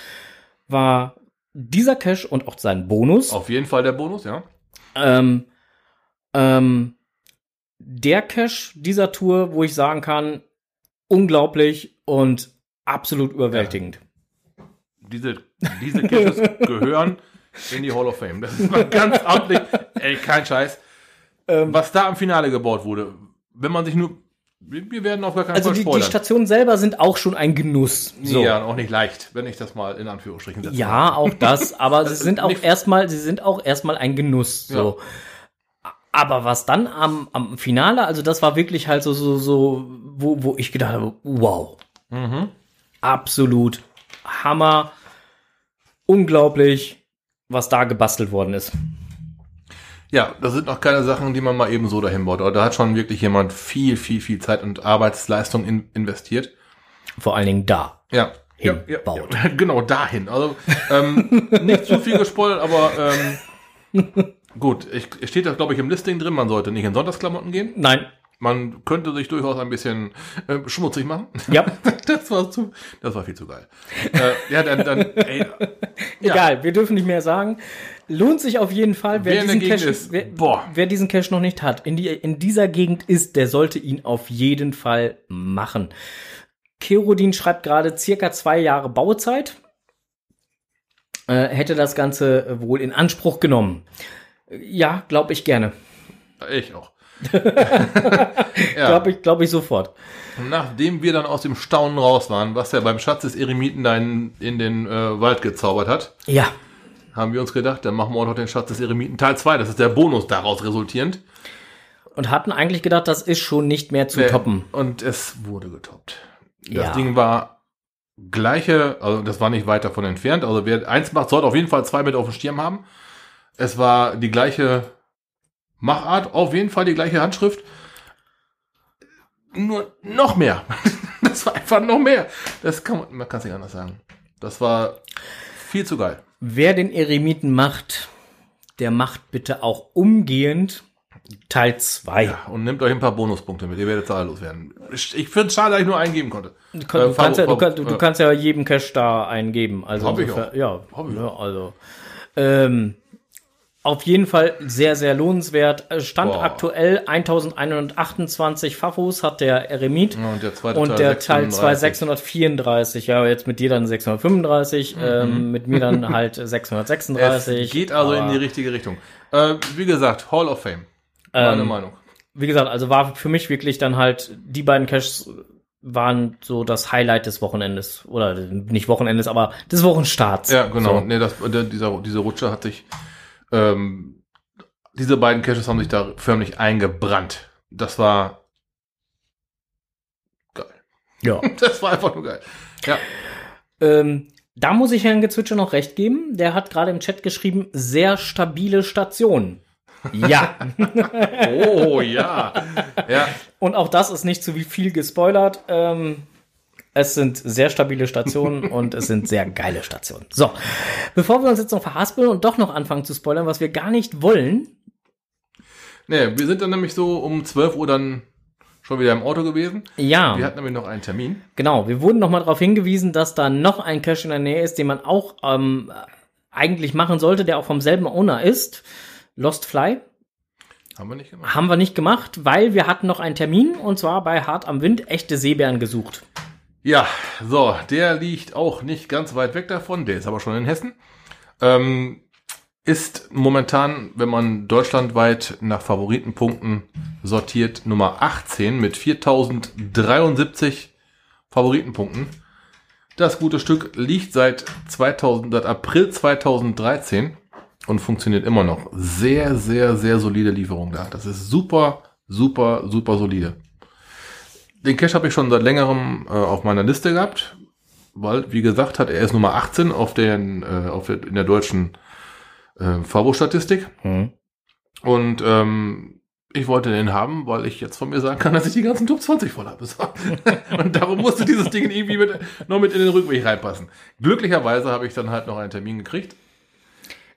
war dieser Cash und auch sein Bonus. Auf jeden Fall der Bonus, ja. Ähm, ähm, der Cash dieser Tour, wo ich sagen kann, unglaublich und absolut überwältigend. Ja. Diese, diese Caches gehören in die Hall of Fame. Das ist mal ganz amtlich. Ey, kein Scheiß. Ähm, Was da am Finale gebaut wurde, wenn man sich nur. Wir werden auf gar keinen also Fall spoilern. Also die Stationen selber sind auch schon ein Genuss. So. Ja, auch nicht leicht, wenn ich das mal in Anführungsstrichen setze. Ja, auch das, aber sie sind auch erstmal, sie sind auch erstmal ein Genuss. So. Ja. Aber was dann am, am Finale, also das war wirklich halt so, so, so, wo, wo ich gedacht habe, wow. Mhm. Absolut Hammer. Unglaublich, was da gebastelt worden ist. Ja, das sind noch keine Sachen, die man mal eben so dahin baut. Aber da hat schon wirklich jemand viel, viel, viel Zeit und Arbeitsleistung in, investiert. Vor allen Dingen da. Ja. Hinbaut. Ja, ja, genau, dahin. Also ähm, nicht zu viel gespoilert, aber ähm, Gut, ich, steht da, glaube ich, im Listing drin, man sollte nicht in Sonntagsklamotten gehen. Nein. Man könnte sich durchaus ein bisschen äh, schmutzig machen. Ja. das war zu, das war viel zu geil. äh, ja, dann, dann ey, ja. Egal, wir dürfen nicht mehr sagen. Lohnt sich auf jeden Fall, wer, wer diesen Cache, ist, wer, wer, diesen Cache noch nicht hat, in, die, in dieser Gegend ist, der sollte ihn auf jeden Fall machen. Kerodin schreibt gerade circa zwei Jahre Bauzeit. Äh, hätte das Ganze wohl in Anspruch genommen. Ja, glaube ich gerne. Ich auch. ja. Glaube ich, glaube ich sofort. Nachdem wir dann aus dem Staunen raus waren, was er beim Schatz des Eremiten in, in den äh, Wald gezaubert hat, ja. haben wir uns gedacht, dann machen wir auch noch den Schatz des Eremiten Teil 2. Das ist der Bonus daraus resultierend. Und hatten eigentlich gedacht, das ist schon nicht mehr zu nee. toppen. Und es wurde getoppt. Das ja. Ding war gleiche, also das war nicht weit davon entfernt. Also wer eins macht, sollte auf jeden Fall zwei mit auf dem Stirn haben. Es war die gleiche Machart, auf jeden Fall die gleiche Handschrift. Nur noch mehr. das war einfach noch mehr. Das kann man, man kann es nicht anders sagen. Das war viel zu geil. Wer den Eremiten macht, der macht bitte auch umgehend Teil 2. Ja, und nehmt euch ein paar Bonuspunkte mit, ihr werdet zahllos werden. Ich, ich finde es schade, dass ich nur eingeben konnte. Du, kann, du, kannst, ja, du, kann, du, du kannst ja jedem Cash da eingeben. Also Hab ich auch. Ja, Hab ich ja, also. Ähm, auf jeden Fall sehr, sehr lohnenswert. Stand Boah. aktuell 1128 Fafos hat der Eremit. Ja, und der zweite und Teil der Teil 2 634. Ja, jetzt mit dir dann 635, mhm. ähm, mit mir dann halt 636. Es geht also in die richtige Richtung. Äh, wie gesagt, Hall of Fame. Meine ähm, Meinung. Wie gesagt, also war für mich wirklich dann halt, die beiden Caches waren so das Highlight des Wochenendes. Oder nicht Wochenendes, aber des Wochenstarts. Ja, genau. So. Nee, das, dieser, diese Rutsche hat sich ähm, diese beiden Caches haben sich da förmlich eingebrannt. Das war geil. Ja. Das war einfach nur geil. Ja. Ähm, da muss ich Herrn Gezwitscher noch recht geben. Der hat gerade im Chat geschrieben, sehr stabile Station. Ja. oh, ja. Ja. Und auch das ist nicht zu viel gespoilert. Ähm, es sind sehr stabile Stationen und es sind sehr geile Stationen. So, bevor wir uns jetzt noch verhaspeln und doch noch anfangen zu spoilern, was wir gar nicht wollen. Nee, wir sind dann nämlich so um 12 Uhr dann schon wieder im Auto gewesen. Ja. Wir hatten nämlich noch einen Termin. Genau, wir wurden noch mal darauf hingewiesen, dass da noch ein Cache in der Nähe ist, den man auch ähm, eigentlich machen sollte, der auch vom selben Owner ist. Lost Fly. Haben wir nicht gemacht. Haben wir nicht gemacht, weil wir hatten noch einen Termin und zwar bei Hart am Wind echte Seebären gesucht. Ja, so, der liegt auch nicht ganz weit weg davon, der ist aber schon in Hessen. Ähm, ist momentan, wenn man deutschlandweit nach Favoritenpunkten sortiert, Nummer 18 mit 4073 Favoritenpunkten. Das gute Stück liegt seit 2000, seit April 2013 und funktioniert immer noch. Sehr, sehr, sehr solide Lieferung da. Das ist super, super, super solide. Den Cache habe ich schon seit längerem äh, auf meiner Liste gehabt, weil, wie gesagt, hat er ist Nummer 18 auf den, äh, auf der, in der deutschen äh, Fabo-Statistik. Mhm. Und ähm, ich wollte den haben, weil ich jetzt von mir sagen kann, dass ich die ganzen Top 20 voll habe. und darum musste dieses Ding irgendwie mit, noch mit in den Rückweg reinpassen. Glücklicherweise habe ich dann halt noch einen Termin gekriegt.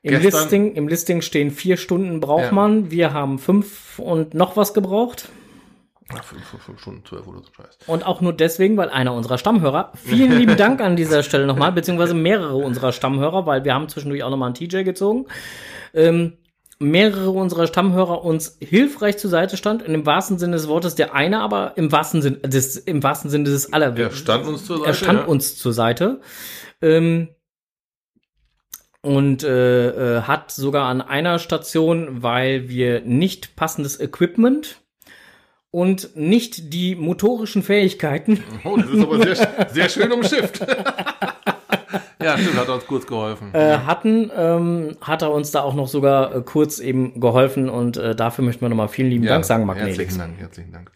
Im Listing, Im Listing stehen vier Stunden braucht ja. man. Wir haben fünf und noch was gebraucht. Fünf, fünf Stunden, zwölf oder so Scheiß. Und auch nur deswegen, weil einer unserer Stammhörer, vielen lieben Dank an dieser Stelle nochmal, beziehungsweise mehrere unserer Stammhörer, weil wir haben zwischendurch auch nochmal einen TJ gezogen, ähm, mehrere unserer Stammhörer uns hilfreich zur Seite stand, in dem wahrsten Sinne des Wortes, der eine aber im wahrsten Sinne des, im wahrsten Sinne des aller. Er stand uns zur Seite. Er stand ja. uns zur Seite. Ähm, und äh, äh, hat sogar an einer Station, weil wir nicht passendes Equipment und nicht die motorischen Fähigkeiten. Oh, das ist aber sehr, sehr schön umschifft. ja, stimmt, hat uns kurz geholfen. Äh, hatten, ähm, hat er uns da auch noch sogar äh, kurz eben geholfen und äh, dafür möchten wir nochmal vielen lieben ja, Dank sagen, Magnetix. Herzlichen Dank, herzlichen Dank.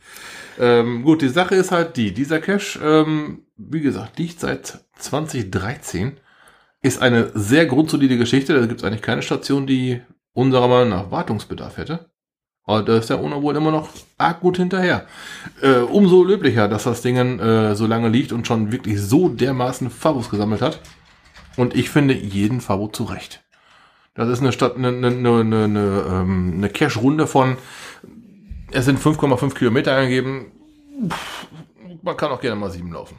Ähm, gut, die Sache ist halt die, dieser Cache, ähm, wie gesagt, liegt seit 2013, ist eine sehr grundsolide Geschichte, da gibt es eigentlich keine Station, die unserer Meinung nach Wartungsbedarf hätte. Aber da ist der UNO wohl immer noch arg gut hinterher. Äh, umso löblicher, dass das Ding äh, so lange liegt und schon wirklich so dermaßen Fabos gesammelt hat. Und ich finde jeden Fabo zurecht. Das ist eine Stadt, eine, eine, eine, eine, ähm, eine Cash-Runde von, es sind 5,5 Kilometer eingegeben. Man kann auch gerne mal sieben laufen.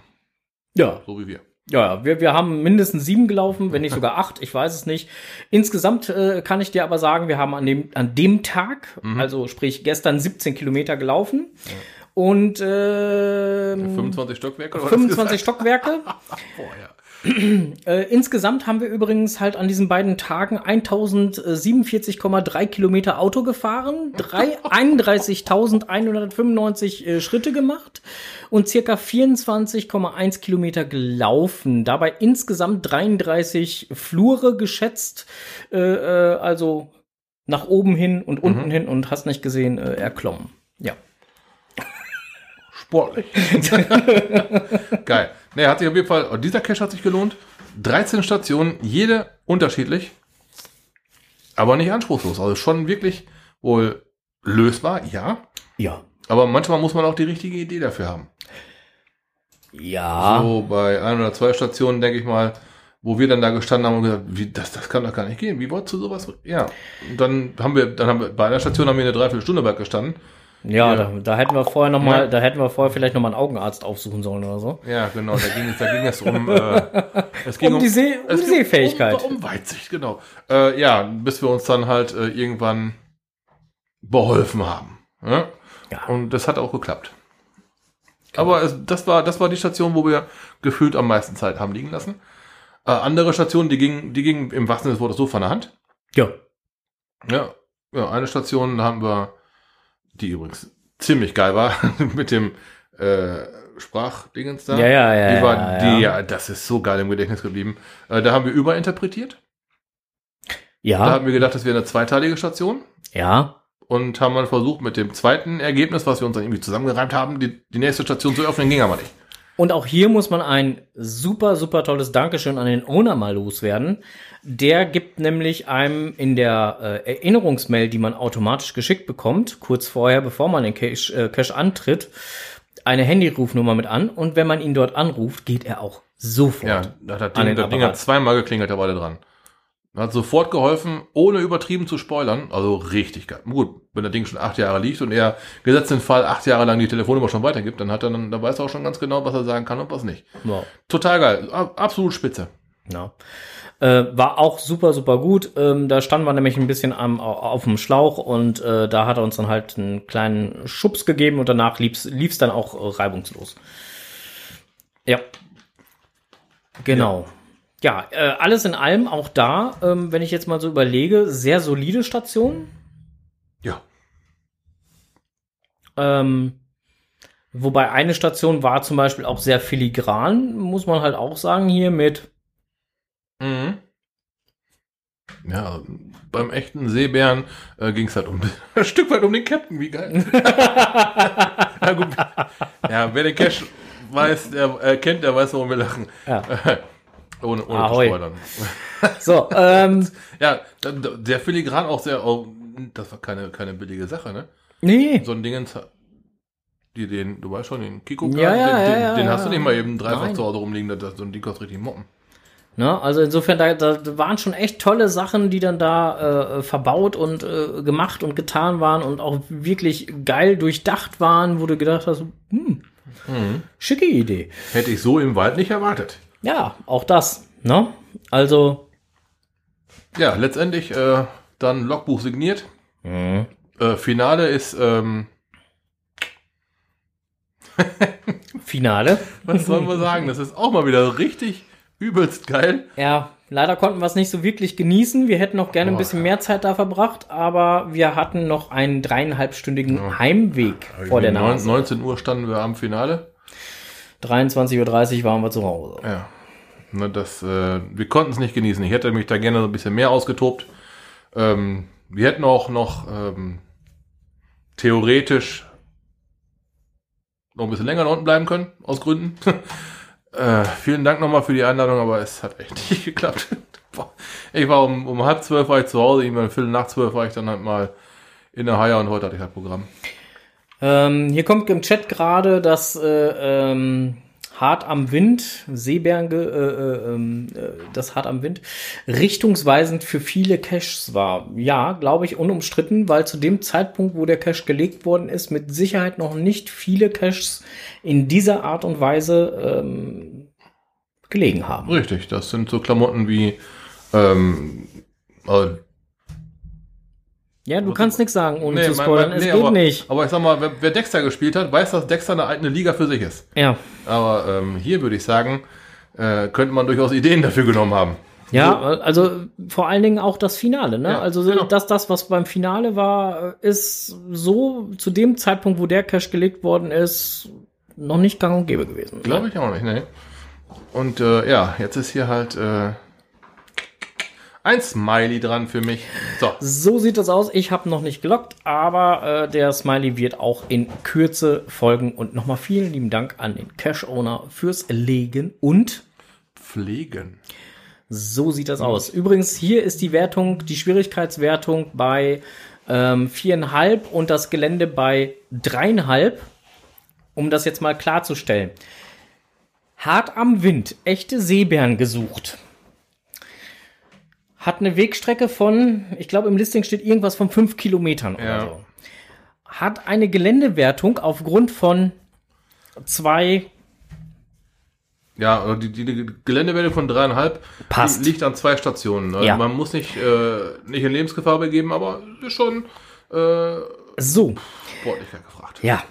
Ja. So wie wir. Ja, wir, wir haben mindestens sieben gelaufen, wenn nicht sogar acht, ich weiß es nicht. Insgesamt äh, kann ich dir aber sagen, wir haben an dem, an dem Tag, mhm. also sprich gestern 17 Kilometer gelaufen. Ja. Und äh, 25 Stockwerke? 25 Stockwerke. Boah, ja. Äh, insgesamt haben wir übrigens halt an diesen beiden Tagen 1047,3 Kilometer Auto gefahren, 31.195 äh, Schritte gemacht und circa 24,1 Kilometer gelaufen. Dabei insgesamt 33 Flure geschätzt, äh, äh, also nach oben hin und unten mhm. hin und hast nicht gesehen, äh, erklommen. Ja. Sportlich. Geil. Nee, hat sich auf jeden Fall, dieser Cache hat sich gelohnt. 13 Stationen, jede unterschiedlich, aber nicht anspruchslos. Also schon wirklich wohl lösbar, ja. Ja. Aber manchmal muss man auch die richtige Idee dafür haben. Ja. So bei ein oder zwei Stationen, denke ich mal, wo wir dann da gestanden haben und gesagt, wie, das, das kann doch gar nicht gehen. Wie wolltest du sowas? Ja. Und dann haben wir, dann haben wir, bei einer Station haben wir eine Dreiviertelstunde weit gestanden. Ja, ja. Da, da, hätten wir vorher noch mal, ja. da hätten wir vorher vielleicht noch mal einen Augenarzt aufsuchen sollen oder so. Ja, genau. Da ging es, da ging es um, äh, es ging um, die, See, um die Sehfähigkeit. Um, um Weitsicht, genau. Äh, ja, bis wir uns dann halt äh, irgendwann beholfen haben. Ja? ja. Und das hat auch geklappt. Genau. Aber es, das war, das war die Station, wo wir gefühlt am meisten Zeit haben liegen lassen. Äh, andere Stationen, die gingen, die gingen im wahrsten Sinne des Wortes so von der Hand. Ja. Ja. Ja, eine Station haben wir die übrigens ziemlich geil war, mit dem äh, Sprachdingens da. Ja, ja, ja. Die war, ja, die, ja. das ist so geil im Gedächtnis geblieben. Äh, da haben wir überinterpretiert. Ja. Da haben wir gedacht, das wäre eine zweiteilige Station. Ja. Und haben dann versucht, mit dem zweiten Ergebnis, was wir uns dann irgendwie zusammengereimt haben, die, die nächste Station zu öffnen, ging aber nicht. Und auch hier muss man ein super, super tolles Dankeschön an den Owner mal loswerden. Der gibt nämlich einem in der äh, Erinnerungsmail, die man automatisch geschickt bekommt, kurz vorher, bevor man den Cache, äh, Cache antritt, eine Handyrufnummer mit an. Und wenn man ihn dort anruft, geht er auch sofort. Ja, da hat das Ding, das Ding hat zweimal geklingelt, da war der dran. Hat sofort geholfen, ohne übertrieben zu spoilern. Also richtig geil. Gut, wenn das Ding schon acht Jahre liegt und er gesetzt den Fall acht Jahre lang die Telefonnummer schon weitergibt, dann hat er dann, da weiß er auch schon ganz genau, was er sagen kann und was nicht. Wow. Total geil. Absolut spitze. Ja. Äh, war auch super, super gut. Ähm, da standen wir nämlich ein bisschen am, auf dem Schlauch und äh, da hat er uns dann halt einen kleinen Schubs gegeben und danach lief's, lief's dann auch äh, reibungslos. Ja. Genau. Ja. Ja, äh, alles in allem auch da, ähm, wenn ich jetzt mal so überlege, sehr solide Station. Ja. Ähm, wobei eine Station war zum Beispiel auch sehr filigran, muss man halt auch sagen, hier mit. Mhm. Ja, beim echten Seebären äh, ging es halt um ein Stück weit um den Captain, wie geil. ja, gut. ja, wer den Cash weiß, der äh, kennt, der weiß, warum wir lachen. Ja. Ohne, ohne Ahoi. zu spoilern. So, ähm. ja, der filigran auch sehr, oh, das war keine, keine billige Sache, ne? Nee. So ein Ding, die den, du weißt schon, den Kiko ja, ja, den, den, ja, den hast du nicht mal eben dreifach Nein. zu Hause rumliegen, das, so ein Ding kostet richtig Moppen. Ne? Also insofern, da, da waren schon echt tolle Sachen, die dann da äh, verbaut und äh, gemacht und getan waren und auch wirklich geil durchdacht waren, wo du gedacht hast, hm, mhm. schicke Idee. Hätte ich so im Wald nicht erwartet. Ja, auch das. Ne? Also. Ja, letztendlich äh, dann Logbuch signiert. Mhm. Äh, Finale ist. Ähm Finale. Was sollen wir sagen? Das ist auch mal wieder richtig übelst geil. Ja, leider konnten wir es nicht so wirklich genießen. Wir hätten noch gerne Boah. ein bisschen mehr Zeit da verbracht, aber wir hatten noch einen dreieinhalbstündigen ja. Heimweg vor der Nase. 19 Uhr standen wir am Finale. 23.30 Uhr waren wir zu Hause. Ja. Ne, das, äh, wir konnten es nicht genießen. Ich hätte mich da gerne ein bisschen mehr ausgetobt. Ähm, wir hätten auch noch ähm, theoretisch noch ein bisschen länger da unten bleiben können, aus Gründen. äh, vielen Dank nochmal für die Einladung, aber es hat echt nicht geklappt. ich war um, um halb zwölf war ich zu Hause, irgendwann Viertel nach zwölf war ich dann halt mal in der Haia und heute hatte ich halt Programm. Ähm, hier kommt im Chat gerade, dass äh, ähm, Hart am Wind, Seebären, äh, äh, ähm, äh, das Hart am Wind, richtungsweisend für viele Caches war. Ja, glaube ich, unumstritten, weil zu dem Zeitpunkt, wo der Cache gelegt worden ist, mit Sicherheit noch nicht viele Caches in dieser Art und Weise ähm, gelegen haben. Richtig, das sind so Klamotten wie ähm, äh, ja, du kannst nichts sagen, ohne nee, zu spoilern. Mein, mein, nee, es geht aber, nicht. Aber ich sag mal, wer, wer, Dexter gespielt hat, weiß, dass Dexter eine, eine Liga für sich ist. Ja. Aber ähm, hier würde ich sagen, äh, könnte man durchaus Ideen dafür genommen haben. Ja, so. also vor allen Dingen auch das Finale, ne? Ja, also genau. das, das, was beim Finale war, ist so zu dem Zeitpunkt, wo der Cash gelegt worden ist, noch nicht gang und gäbe gewesen. Glaube ne? ich auch nicht, ne? Und äh, ja, jetzt ist hier halt äh, ein Smiley dran für mich. So, so sieht das aus. Ich habe noch nicht gelockt, aber äh, der Smiley wird auch in Kürze folgen. Und nochmal vielen lieben Dank an den Cash-Owner fürs Legen und Pflegen. So sieht das aus. Übrigens, hier ist die Wertung, die Schwierigkeitswertung bei ähm, viereinhalb und das Gelände bei dreieinhalb. Um das jetzt mal klarzustellen. Hart am Wind, echte Seebären gesucht hat eine Wegstrecke von, ich glaube im Listing steht irgendwas von fünf Kilometern Ja. oder so. Hat eine Geländewertung aufgrund von zwei, Ja, also die, die, die Geländewelle von dreieinhalb Passt. liegt an zwei Stationen. Also Ja. Man muss nicht, äh, nicht in Lebensgefahr begeben, aber ist schon äh, so, Sportlichkeit gefragt. ja.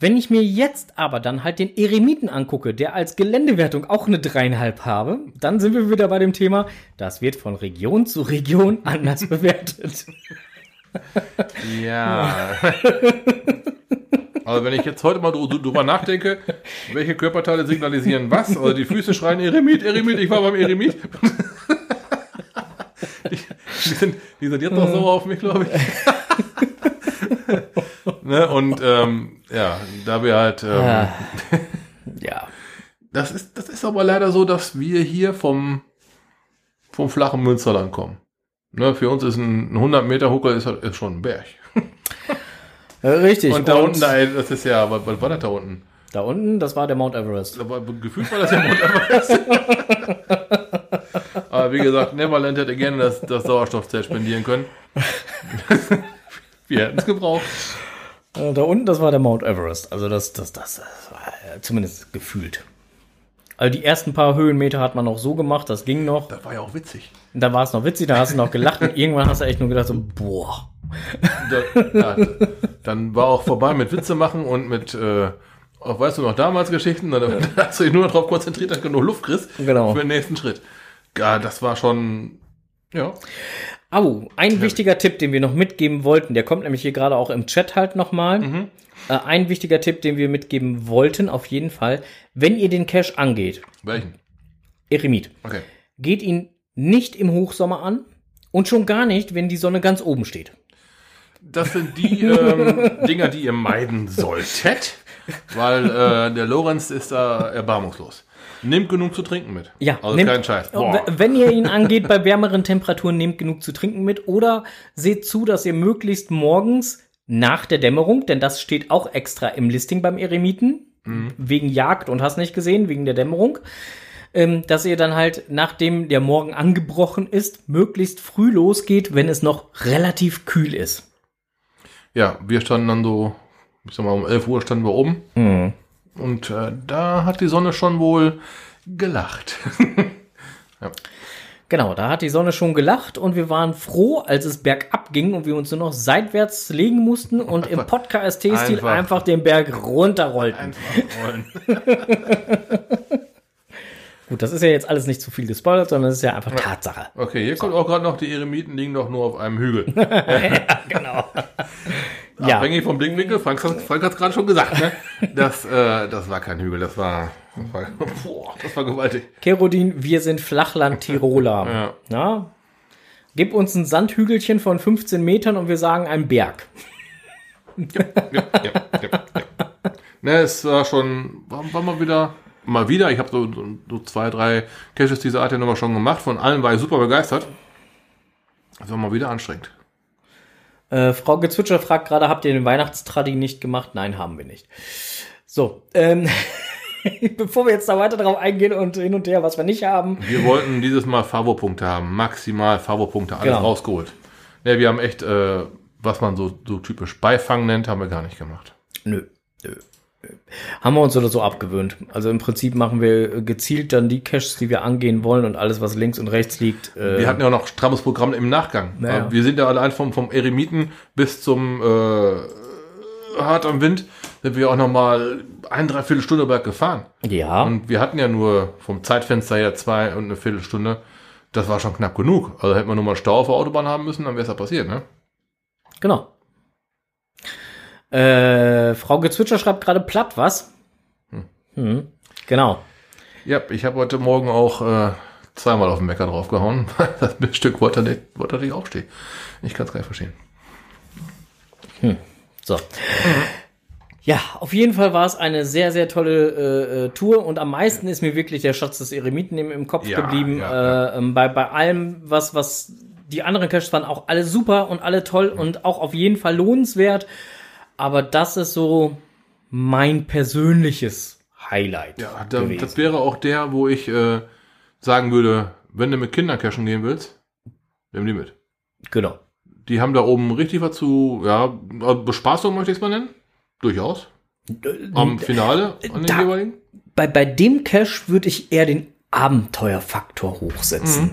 Wenn ich mir jetzt aber dann halt den Eremiten angucke, der als Geländewertung auch eine dreieinhalb habe, dann sind wir wieder bei dem Thema, das wird von Region zu Region anders bewertet. Ja. Also wenn ich jetzt heute mal dr- drüber nachdenke, welche Körperteile signalisieren was? Also die Füße schreien Eremit, Eremit, ich war beim Eremit. Die, die, sind, die sind jetzt noch sauer auf mich, glaube ich. ne? Und ähm, ja, da wir halt, ähm, ja. das ist, das ist aber leider so, dass wir hier vom, vom flachen Münsterland kommen. Ne, für uns ist ein 100 Meter Huckel ist, ist schon ein Berg. Richtig. Und da unten, da, das ist ja, was, was war das da unten? da unten, das war der Mount Everest. Aber gefühlt war das ja Mount Everest. Aber wie gesagt, Neverland hätte gerne das, das Sauerstoffzelt spendieren können. Wir hätten es gebraucht. Äh, Da unten, das war der Mount Everest. Also das, das, das, das war äh, zumindest gefühlt. Also die ersten paar Höhenmeter hat man noch so gemacht, das ging noch. Das war ja auch witzig. Da war es noch witzig, da hast du noch gelacht und irgendwann hast du echt nur gedacht so, boah. Da, ja, dann war auch vorbei mit Witze machen und mit, äh, auch weißt du noch damals Geschichten, da da hast du dich nur darauf konzentriert, dass du genug Luft kriegst Genau. für den nächsten Schritt. Ja, das war schon, ja. Au, ein wichtiger Tipp, den wir noch mitgeben wollten, der kommt nämlich hier gerade auch im Chat halt nochmal. Mhm. Äh, ein wichtiger Tipp, den wir mitgeben wollten, auf jeden Fall, wenn ihr den Cache angeht, Welchen? Eremit, Okay. geht ihn nicht im Hochsommer an und schon gar nicht, wenn die Sonne ganz oben steht. Das sind die ähm, Dinger, die ihr meiden solltet, weil äh, der Lorenz ist da erbarmungslos. Nehmt genug zu trinken mit. Ja, also nehmt- kein Scheiß. Boah. W- Wenn ihr ihn angeht bei wärmeren Temperaturen, nehmt genug zu trinken mit oder seht zu, dass ihr möglichst morgens nach der Dämmerung, denn das steht auch extra im Listing beim Eremiten, wegen Jagd und hast nicht gesehen, wegen der Dämmerung, ähm, dass ihr dann halt, nachdem der Morgen angebrochen ist, möglichst früh losgeht, wenn es noch relativ kühl ist. Ja, wir standen dann so, ich sag mal, um 11 Uhr standen wir oben und äh, da hat die Sonne schon wohl gelacht. Genau, da hat die Sonne schon gelacht und wir waren froh, als es bergab ging und wir uns nur noch seitwärts legen mussten und im Podcast-Stil einfach- einfach den Berg runterrollten. Einfach rollen. Gut, das ist ja jetzt alles nicht zu viel gespoilert, sondern es ist ja einfach Tatsache. Okay, hier kommt auch gerade noch, die Eremiten liegen doch nur auf einem Hügel. Genau. Ja, Abhängig vom Blickwinkel, Frank, Frank hat es gerade schon gesagt, ne? Das, äh, das war kein Hügel, das war, das war, boah, das war gewaltig. Kerodin, wir sind Flachland-Tiroler. Ja. Na? Gib uns ein Sandhügelchen von 15 Metern und wir sagen ein Berg. Ja, ja, ja, ja. Ne, es war schon, war, war mal wieder, mal wieder, ich habe so, so, so zwei, drei Caches dieser Art ja nochmal schon gemacht, von allen war ich super begeistert. Das war mal wieder anstrengend. Äh, Frau Gezwitscher fragt gerade, habt ihr den Weihnachtstradi nicht gemacht? Nein, haben wir nicht. So, ähm, bevor wir jetzt da weiter drauf eingehen und hin und her, was wir nicht haben. Wir wollten dieses Mal Favo-Punkte haben, maximal Favo-Punkte, alles Genau. rausgeholt. Ne, wir haben echt, äh, was man so, so typisch Beifang nennt, haben wir gar nicht gemacht. Nö, nö. Haben wir uns oder so abgewöhnt. Also im Prinzip machen wir gezielt dann die Caches, die wir angehen wollen und alles, was links und rechts liegt. Äh, Wir hatten ja auch noch strammes Programm im Nachgang. Ja. Wir sind ja allein vom, vom Eremiten bis zum äh, Hart am Wind, sind wir auch noch mal ein, dreiviertel Stunde berg gefahren. ja, Und wir hatten ja nur vom Zeitfenster her zwei und eine Viertelstunde. Das war schon knapp genug. Also hätten wir nur mal Stau auf der Autobahn haben müssen, dann wäre es ja passiert, ne? genau. Äh, Frau Gezwitscher schreibt gerade platt, was? Hm. Genau. Ja, ich habe heute Morgen auch äh, zweimal auf den Mecker draufgehauen. Das Stück wollte nicht, wollte nicht aufstehen. Ich kann es gar nicht verstehen. So. Ja, auf jeden Fall war es eine sehr, sehr tolle äh, äh, Tour und am meisten ist mir wirklich der Schatz des Eremiten im, im Kopf Ja, geblieben. ja, äh, ähm, bei, bei allem, was, was die anderen Caches waren, auch alle super und alle toll und auch auf jeden Fall lohnenswert. Aber das ist so mein persönliches Highlight. Ja, da, das wäre auch der, wo ich äh, sagen würde, wenn du mit Kindern cashen gehen willst, Im Limit. Genau. Die haben da oben richtig was zu, ja, Bespaßung möchte ich es mal nennen. Durchaus. Am Finale an den Da- jeweiligen. Bei, bei dem Cache würde ich eher den Abenteuerfaktor hochsetzen. Mhm.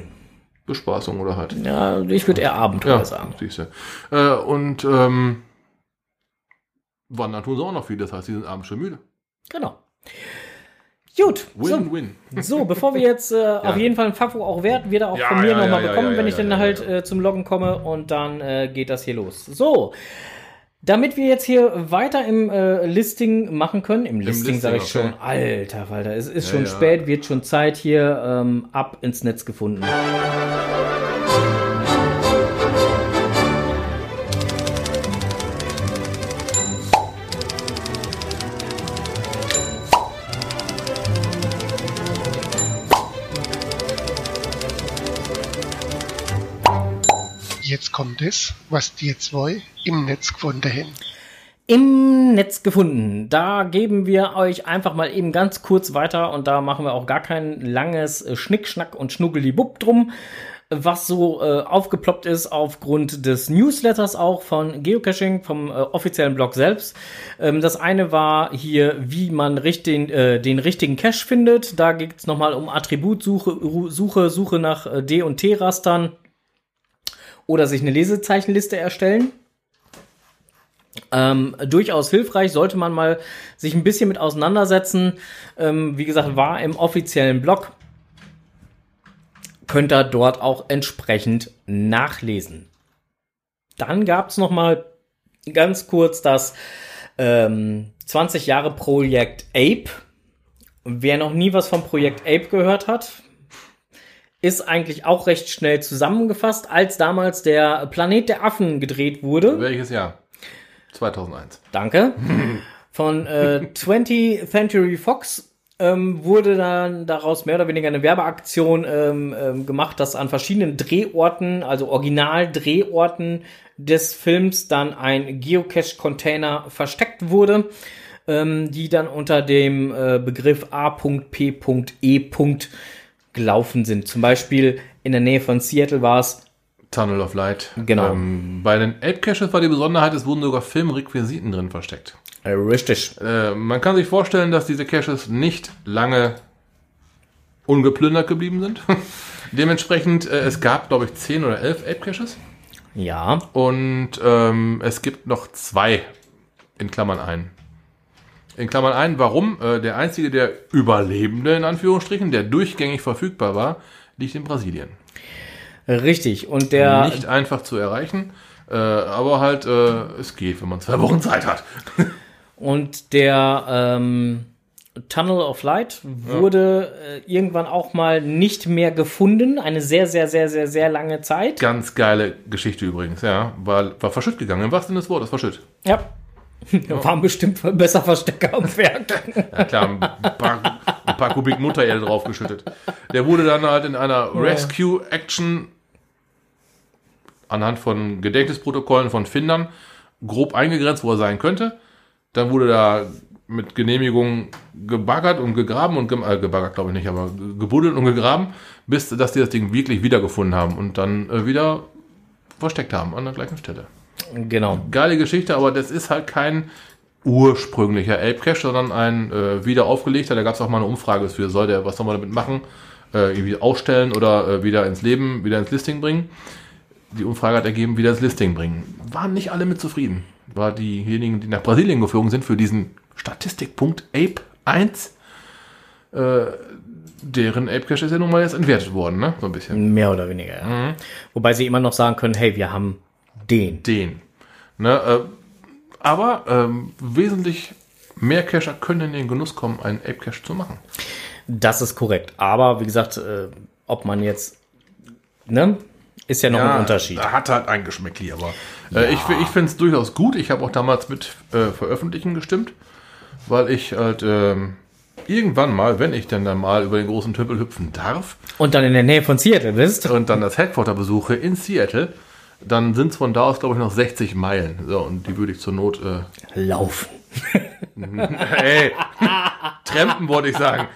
Bespaßung oder halt. Ja, ich würde eher Abenteuer Ja, sagen. siehst du. Äh, und ähm, wandern tun sie auch noch viel, das heißt, sie sind abends schon müde. Genau. Gut, so, Win-win. so, bevor wir jetzt äh, auf jeden Fall ein Fachbuch auch wert, wird er auch Ja, von mir ja, nochmal ja, ja, bekommen, ja, wenn ja, ich dann ja, halt ja. Äh, zum Loggen komme und dann äh, geht das hier los. So, damit wir jetzt hier weiter im äh, Listing machen können, im Listing Listing, sage ich okay. schon, alter Falter, es ist Ja, schon ja. spät, wird schon Zeit hier ähm, ab ins Netz gefunden. Es, was die zwei im Netz gefunden haben. im Netz gefunden. Da geben wir euch einfach mal eben ganz kurz weiter und da machen wir auch gar kein langes Schnickschnack und Schnuggelibupp drum, was so äh, aufgeploppt ist aufgrund des Newsletters auch von Geocaching, vom äh, offiziellen Blog selbst. Ähm, das eine war hier, wie man richtig, äh, den richtigen Cache findet. Da geht es nochmal um Attributsuche, Suche, Suche nach äh, D- und T-Rastern oder sich eine Lesezeichenliste erstellen. Ähm, durchaus hilfreich, sollte man mal sich ein bisschen mit auseinandersetzen. Ähm, wie gesagt, war im offiziellen Blog. Könnt ihr dort auch entsprechend nachlesen. Dann gab es noch mal ganz kurz das ähm, 20 Jahre Projekt Ape. Wer noch nie was vom Projekt Ape gehört hat, ist eigentlich auch recht schnell zusammengefasst, als damals der Planet der Affen gedreht wurde. Welches Jahr? 2001. Danke. Von äh, 20th Century Fox ähm, wurde dann daraus mehr oder weniger eine Werbeaktion ähm, ähm, gemacht, dass an verschiedenen Drehorten, also Original-Drehorten des Films, dann ein Geocache-Container versteckt wurde, ähm, die dann unter dem äh, Begriff A.P.E. gelaufen sind. Zum Beispiel in der Nähe von Seattle war es Tunnel of Light. Genau. Ähm, bei den Ape Caches war die Besonderheit, es wurden sogar Filmrequisiten drin versteckt. äh, richtig. Äh, man kann sich vorstellen, dass diese Caches nicht lange ungeplündert geblieben sind. Dementsprechend, äh, es gab, glaube ich, 10 oder 11 Ape Caches. Ja, Und ähm, es gibt noch zwei in Klammern ein. In Klammern ein, warum? Äh, der einzige, der Überlebende, in Anführungsstrichen, der durchgängig verfügbar war, liegt in Brasilien. richtig. Und der Nicht einfach zu erreichen, äh, aber halt, äh, es geht, wenn man zwei Wochen Zeit hat. Und der ähm, Tunnel of Light wurde äh, irgendwann auch mal nicht mehr gefunden. Eine sehr, sehr, sehr, sehr, sehr lange Zeit. Ganz geile Geschichte übrigens, ja. War, war verschütt gegangen, im wahrsten Sinne des Wortes, verschütt. Ja. Waren bestimmt besser Verstecker am Werk. Ja klar, ein paar, ein paar Kubik Muttererde draufgeschüttet. Der wurde dann halt in einer Rescue-Action anhand von Gedächtnisprotokollen von Findern grob eingegrenzt, wo er sein könnte. Dann wurde da mit Genehmigung gebaggert und gegraben und ge äh, gebaggert glaube ich nicht, aber gebuddelt und gegraben, bis dass die das Ding wirklich wiedergefunden haben und dann äh, wieder versteckt haben an der gleichen Stelle. Genau. Geile Geschichte, aber das ist halt kein ursprünglicher Ape Cache, sondern ein äh, wieder aufgelegter. Da gab es auch mal eine Umfrage für, soll der, was soll man damit machen? Äh, irgendwie ausstellen oder äh, wieder ins Leben, wieder ins Listing bringen. Die Umfrage hat ergeben, wieder ins Listing bringen. Waren nicht alle mit zufrieden. War diejenigen, die nach Brasilien geflogen sind für diesen Statistikpunkt Ape 1, äh, deren Ape Cache ist ja nun mal jetzt entwertet worden, ne? So ein bisschen. Mehr oder weniger, ja. Wobei sie immer noch sagen können, hey, wir haben den. den. Ne, äh, aber ähm, wesentlich mehr Cacher können in den Genuss kommen, einen Ape Cache zu machen. Das ist korrekt. Aber wie gesagt, äh, ob man jetzt, ne, ist ja noch ein Unterschied. Hat halt ein Geschmäckli, aber äh, ich, ich finde es durchaus gut. Ich habe auch damals mit äh, Veröffentlichen gestimmt, weil ich halt ähm, irgendwann mal, wenn ich denn dann mal über den großen Tümpel hüpfen darf Und dann in der Nähe von Seattle bist. und dann das Headquarter besuche in Seattle, dann sind es von da aus, glaube ich, noch 60 Meilen. So, und die würde ich zur Not äh, Laufen. Hey, Trampen wollte ich sagen.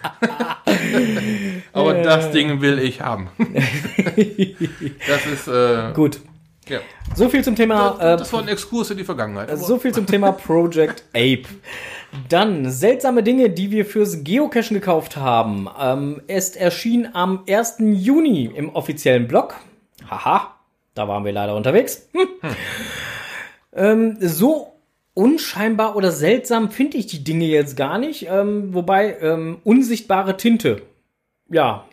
Aber das Ding will ich haben. das ist äh, Gut. Ja. So viel zum Thema. Das, das war ein Exkurs in die Vergangenheit. Äh, so viel zum Thema Project Ape. Dann seltsame Dinge, die wir fürs Geocachen gekauft haben. Ähm, es erschien am 1. Juni im offiziellen Blog. Haha, da waren wir leider unterwegs. Hm. Hm. Ähm, so unscheinbar oder seltsam finde ich die Dinge jetzt gar nicht. Ähm, wobei ähm, unsichtbare Tinte, ja,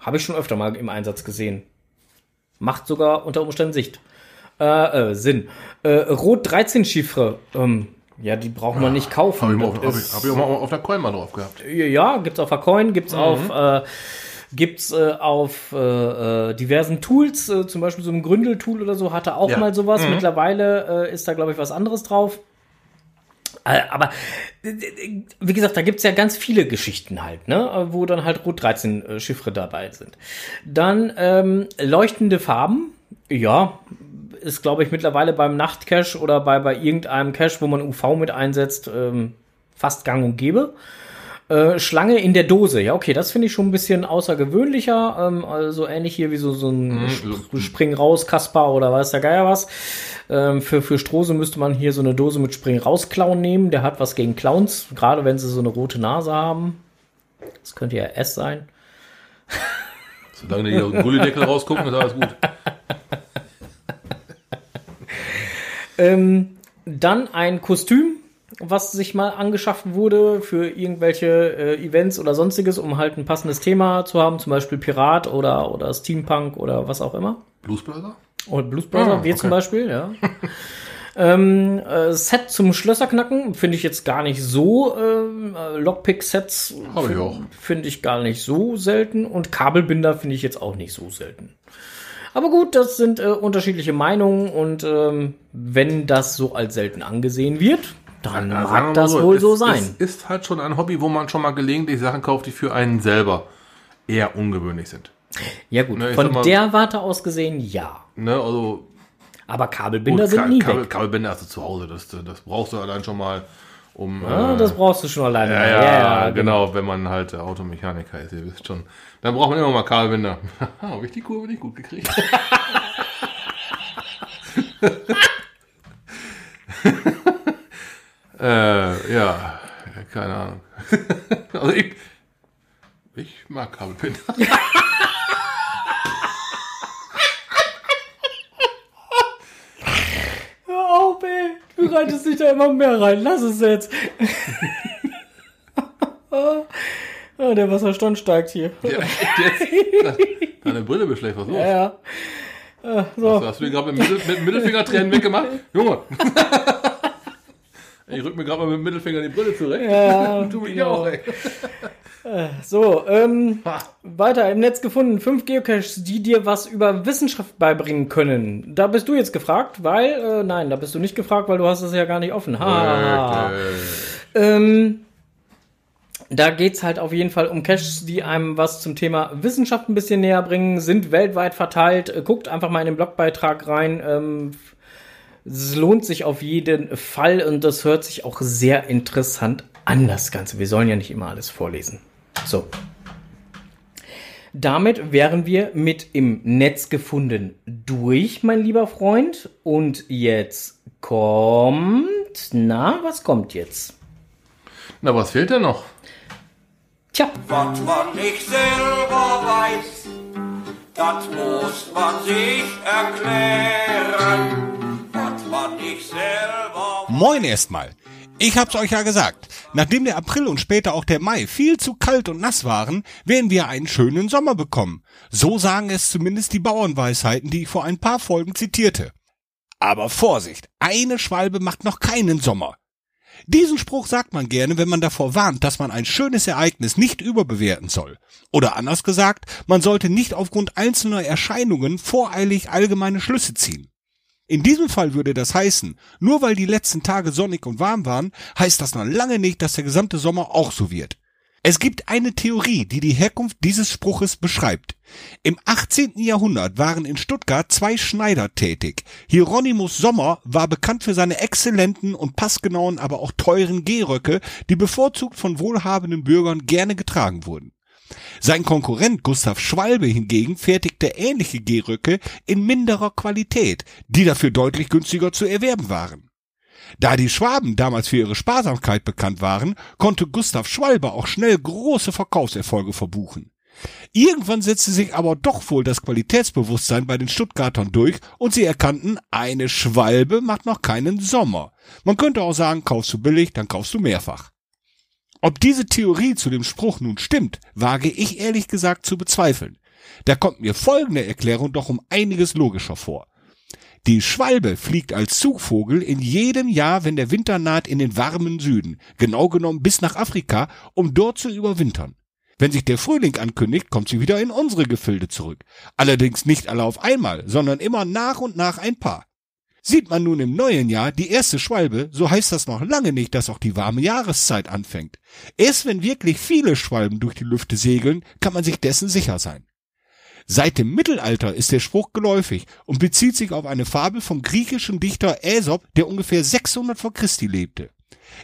habe ich schon öfter mal im Einsatz gesehen. Macht sogar unter Umständen Sicht. Äh, äh, Sinn. Äh, Rot 13 Chiffre. Ähm, ja, die braucht man nicht kaufen. Habe ich, hab ich, hab ich auch mal auf der Coin mal drauf gehabt. Ja, gibt's auf der Coin, gibt's mhm. auf äh, gibt's äh, auf äh, äh, diversen Tools, äh, zum Beispiel so ein Gründeltool oder so, hatte auch ja. mal sowas. Mhm. Mittlerweile äh, ist da, glaube ich, was anderes drauf. Äh, aber wie gesagt, da gibt's ja ganz viele Geschichten halt, ne, wo dann halt Rot 13 äh, Chiffre dabei sind. Dann ähm, leuchtende Farben, ja, ist, glaube ich, mittlerweile beim Nachtcache oder bei, bei irgendeinem Cache, wo man UV mit einsetzt, ähm, fast gang und gäbe. Äh, Schlange in der Dose, ja, okay, das finde ich schon ein bisschen außergewöhnlicher. Ähm, also ähnlich hier wie so, so ein mhm. Sp Spring raus, Kasper oder weiß der Geier was. Ähm, für, für Strose müsste man hier so eine Dose mit Spring raus Clown nehmen. Der hat was gegen Clowns, gerade wenn sie so eine rote Nase haben. Das könnte ja S sein. Solange die aus dem Gullideckel rausgucken, ist alles gut. ähm, dann ein Kostüm was sich mal angeschafft wurde für irgendwelche äh, Events oder sonstiges, um halt ein passendes Thema zu haben, zum Beispiel Pirat oder, oder Steampunk oder was auch immer. Blues Brother? Oder Blues Brother, ah, wir okay. zum Beispiel, ja. ähm, äh, Set zum Schlösserknacken finde ich jetzt gar nicht so. Äh, Lockpick-Sets finde ich gar nicht so selten. Und Kabelbinder finde ich jetzt auch nicht so selten. Aber gut, das sind äh, unterschiedliche Meinungen und ähm, wenn das so als selten angesehen wird, dann ja, mag das so, wohl so sein. Es ist halt schon ein Hobby, wo man schon mal gelegentlich Sachen kauft, die für einen selber eher ungewöhnlich sind. Ja gut, ne, von mal, der Warte aus gesehen, ja. Ne, also aber Kabelbinder gut, sind nie Kabel, weg. Kabelbinder hast du zu Hause, das, das brauchst du allein schon mal, um... Ja, äh, das brauchst du schon alleine. Ja, ja, ja genau. genau, wenn man halt Automechaniker ist, ihr wisst schon. Dann braucht man immer mal Kabelbinder. Habe ich die Kurve nicht gut gekriegt? Äh, ja, keine Ahnung. also ich, ich mag Kabelbinder. Hör auf, ey. Du reitest dich da immer mehr rein. Lass es jetzt. oh, der Wasserstand steigt hier. Ja, jetzt. Deine Brille schlecht, was los? Ja, ja. Uh, so. Hast, hast, du dir gerade mit, mit Mittelfingertränen weggemacht? Junge! Ich rück mir gerade mal mit dem Mittelfinger die Brille zurecht. Ja, tu mich genau. auch, ey. Äh, so, ähm, weiter im Netz gefunden. Fünf Geocaches, die dir was über Wissenschaft beibringen können. Da bist du jetzt gefragt, weil, äh, nein, da bist du nicht gefragt, weil du hast es ja gar nicht offen. Ha. Okay. Ähm, da geht's halt auf jeden Fall um Caches, die einem was zum Thema Wissenschaft ein bisschen näher bringen, sind weltweit verteilt. Äh, guckt einfach mal in den Blogbeitrag rein. Ähm, es lohnt sich auf jeden Fall und das hört sich auch sehr interessant an, das Ganze. Wir sollen ja nicht immer alles vorlesen. So. Damit wären wir mit im Netz gefunden durch, mein lieber Freund. Und jetzt kommt. Na, was kommt jetzt? Na, was fehlt denn noch? Tja. Was man nicht selber weiß, das muss man sich erklären. Moin erstmal. Ich hab's euch ja gesagt. Nachdem der April und später auch der Mai viel zu kalt und nass waren, werden wir einen schönen Sommer bekommen. So sagen es zumindest die Bauernweisheiten, die ich vor ein paar Folgen zitierte. Aber Vorsicht, eine Schwalbe macht noch keinen Sommer. Diesen Spruch sagt man gerne, wenn man davor warnt, dass man ein schönes Ereignis nicht überbewerten soll. Oder anders gesagt, man sollte nicht aufgrund einzelner Erscheinungen voreilig allgemeine Schlüsse ziehen. In diesem Fall würde das heißen, nur weil die letzten Tage sonnig und warm waren, heißt das noch lange nicht, dass der gesamte Sommer auch so wird. Es gibt eine Theorie, die die Herkunft dieses Spruches beschreibt. Im 18. Jahrhundert waren in Stuttgart zwei Schneider tätig. Hieronymus Sommer war bekannt für seine exzellenten und passgenauen, aber auch teuren Gehröcke, die bevorzugt von wohlhabenden Bürgern gerne getragen wurden. Sein Konkurrent Gustav Schwalbe hingegen fertigte ähnliche Gehröcke in minderer Qualität, die dafür deutlich günstiger zu erwerben waren. Da die Schwaben damals für ihre Sparsamkeit bekannt waren, konnte Gustav Schwalbe auch schnell große Verkaufserfolge verbuchen. Irgendwann setzte sich aber doch wohl das Qualitätsbewusstsein bei den Stuttgartern durch und sie erkannten, eine Schwalbe macht noch keinen Sommer. Man könnte auch sagen, kaufst du billig, dann kaufst du mehrfach. Ob diese Theorie zu dem Spruch nun stimmt, wage ich ehrlich gesagt zu bezweifeln. Da kommt mir folgende Erklärung doch um einiges logischer vor. Die Schwalbe fliegt als Zugvogel in jedem Jahr, wenn der Winter naht, in den warmen Süden, genau genommen bis nach Afrika, um dort zu überwintern. Wenn sich der Frühling ankündigt, kommt sie wieder in unsere Gefilde zurück. Allerdings nicht alle auf einmal, sondern immer nach und nach ein paar. Sieht man nun im neuen Jahr die erste Schwalbe, so heißt das noch lange nicht, dass auch die warme Jahreszeit anfängt. Erst wenn wirklich viele Schwalben durch die Lüfte segeln, kann man sich dessen sicher sein. Seit dem Mittelalter ist der Spruch geläufig und bezieht sich auf eine Fabel vom griechischen Dichter Aesop, der ungefähr 600 vor Christi lebte.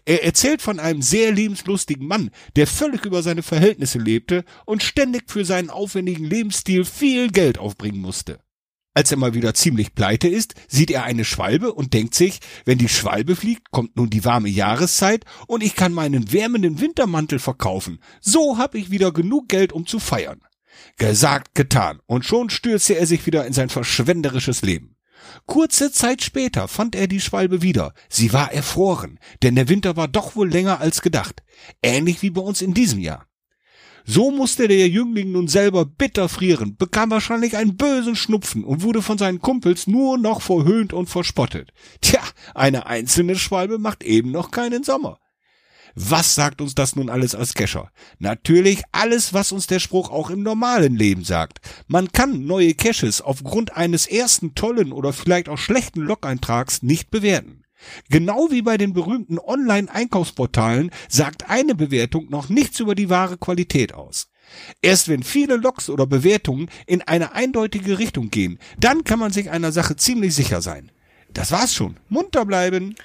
Er erzählt von einem sehr lebenslustigen Mann, der völlig über seine Verhältnisse lebte und ständig für seinen aufwendigen Lebensstil viel Geld aufbringen musste. Als er mal wieder ziemlich pleite ist, sieht er eine Schwalbe und denkt sich, wenn die Schwalbe fliegt, kommt nun die warme Jahreszeit und ich kann meinen wärmenden Wintermantel verkaufen. So hab ich wieder genug Geld, um zu feiern. Gesagt, getan, und schon stürzte er sich wieder in sein verschwenderisches Leben. Kurze Zeit später fand er die Schwalbe wieder. Sie war erfroren, denn der Winter war doch wohl länger als gedacht. Ähnlich wie bei uns in diesem Jahr. So musste der Jüngling nun selber bitter frieren, bekam wahrscheinlich einen bösen Schnupfen und wurde von seinen Kumpels nur noch verhöhnt und verspottet. Tja, eine einzelne Schwalbe macht eben noch keinen Sommer. Was sagt uns das nun alles als Kescher? Natürlich alles, was uns der Spruch auch im normalen Leben sagt. Man kann neue Caches aufgrund eines ersten tollen oder vielleicht auch schlechten Log-Eintrags nicht bewerten. Genau wie bei den berühmten Online-Einkaufsportalen sagt eine Bewertung noch nichts über die wahre Qualität aus. Erst wenn viele Logs oder Bewertungen in eine eindeutige Richtung gehen, dann kann man sich einer Sache ziemlich sicher sein. Das war's schon. Munter bleiben.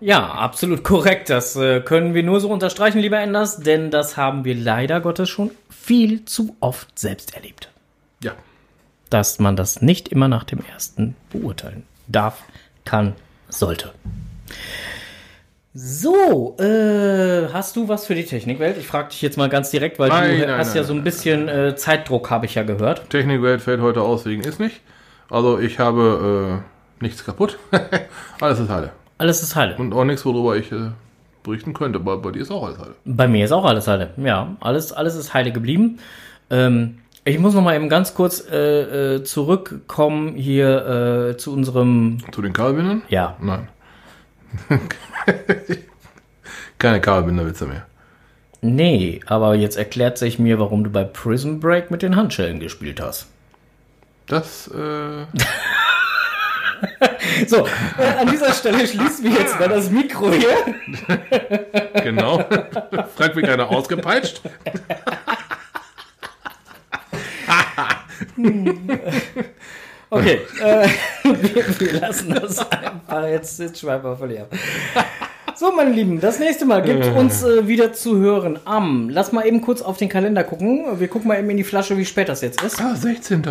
Ja, absolut korrekt. Das äh, können wir nur so unterstreichen, lieber Enders, denn das haben wir leider Gottes schon viel zu oft selbst erlebt. Ja. Dass man das nicht immer nach dem ersten beurteilen darf, kann, sollte. So, äh, hast du was für die Technikwelt? Ich frage dich jetzt mal ganz direkt, weil Nein, du nein, hast nein, ja so ein bisschen äh, Zeitdruck, habe ich ja gehört. Technikwelt fällt heute aus wegen ist nicht. Also ich habe äh, nichts kaputt. alles ist heile. Alles ist heile. Und auch nichts, worüber ich äh, berichten könnte. Bei, bei dir ist auch alles heile. Bei mir ist auch alles heile. Ja, alles, alles ist heile geblieben. Ähm, ich muss noch mal eben ganz kurz äh, äh, zurückkommen hier äh, zu unserem. Zu den Kabelbindern? Ja, Nein. Keine Kabelbinderwitze mehr. nee, aber jetzt erklärt sich mir, warum du bei Prison Break mit den Handschellen gespielt hast. Das, äh, So, äh, an dieser Stelle schließen wir jetzt mal das Mikro hier. genau. Fragt mich einer ausgepeitscht. Okay, äh, wir, wir lassen das einfach. Jetzt, jetzt schweifen wir völlig ab. So, meine Lieben, das nächste Mal gibt uns äh, wieder zu hören am. Lass mal eben kurz auf den Kalender gucken. Wir gucken mal eben in die Flasche, wie spät das jetzt ist. Ah, 16.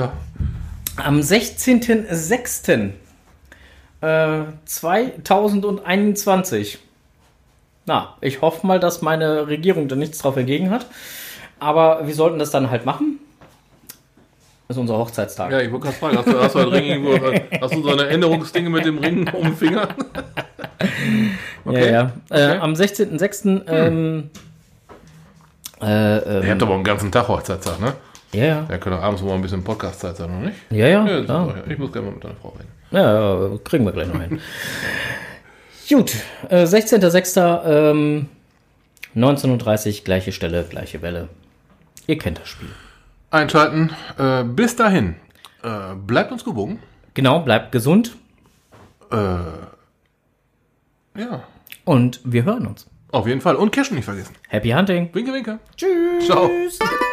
Am 16.06. Äh, 2021. Na, ich hoffe mal, dass meine Regierung da nichts drauf entgegen hat. Aber wir sollten das dann halt machen. Das ist unser Hochzeitstag. Ja, ich wollte gerade fragen, hast du, hast du, ein Ring irgendwo, hast du so eine Erinnerungsdinge mit dem Ring um den Finger? Ja, ja. Äh, Okay. am 16.06. Ähm, äh, Ihr ähm, habt aber einen ganzen Tag Hochzeitstag, ne? ja, ja. Ja, könnte abends mal ein bisschen Podcast-Zeit sein, oder nicht? Ja, ja. Ja, ja. Ich muss gerne mal mit deiner Frau reden. ja, ja, kriegen wir gleich noch hin. Gut, äh, 16.06. Ähm, 19.30 Uhr, gleiche Stelle, gleiche Welle. Ihr kennt das Spiel. Einschalten. Äh, bis dahin. Äh, bleibt uns gewogen. Genau, bleibt gesund Ja. und wir hören uns. Auf jeden Fall. Und Cashen nicht vergessen. Happy Hunting. Winke, winke. Tschüss. Ciao.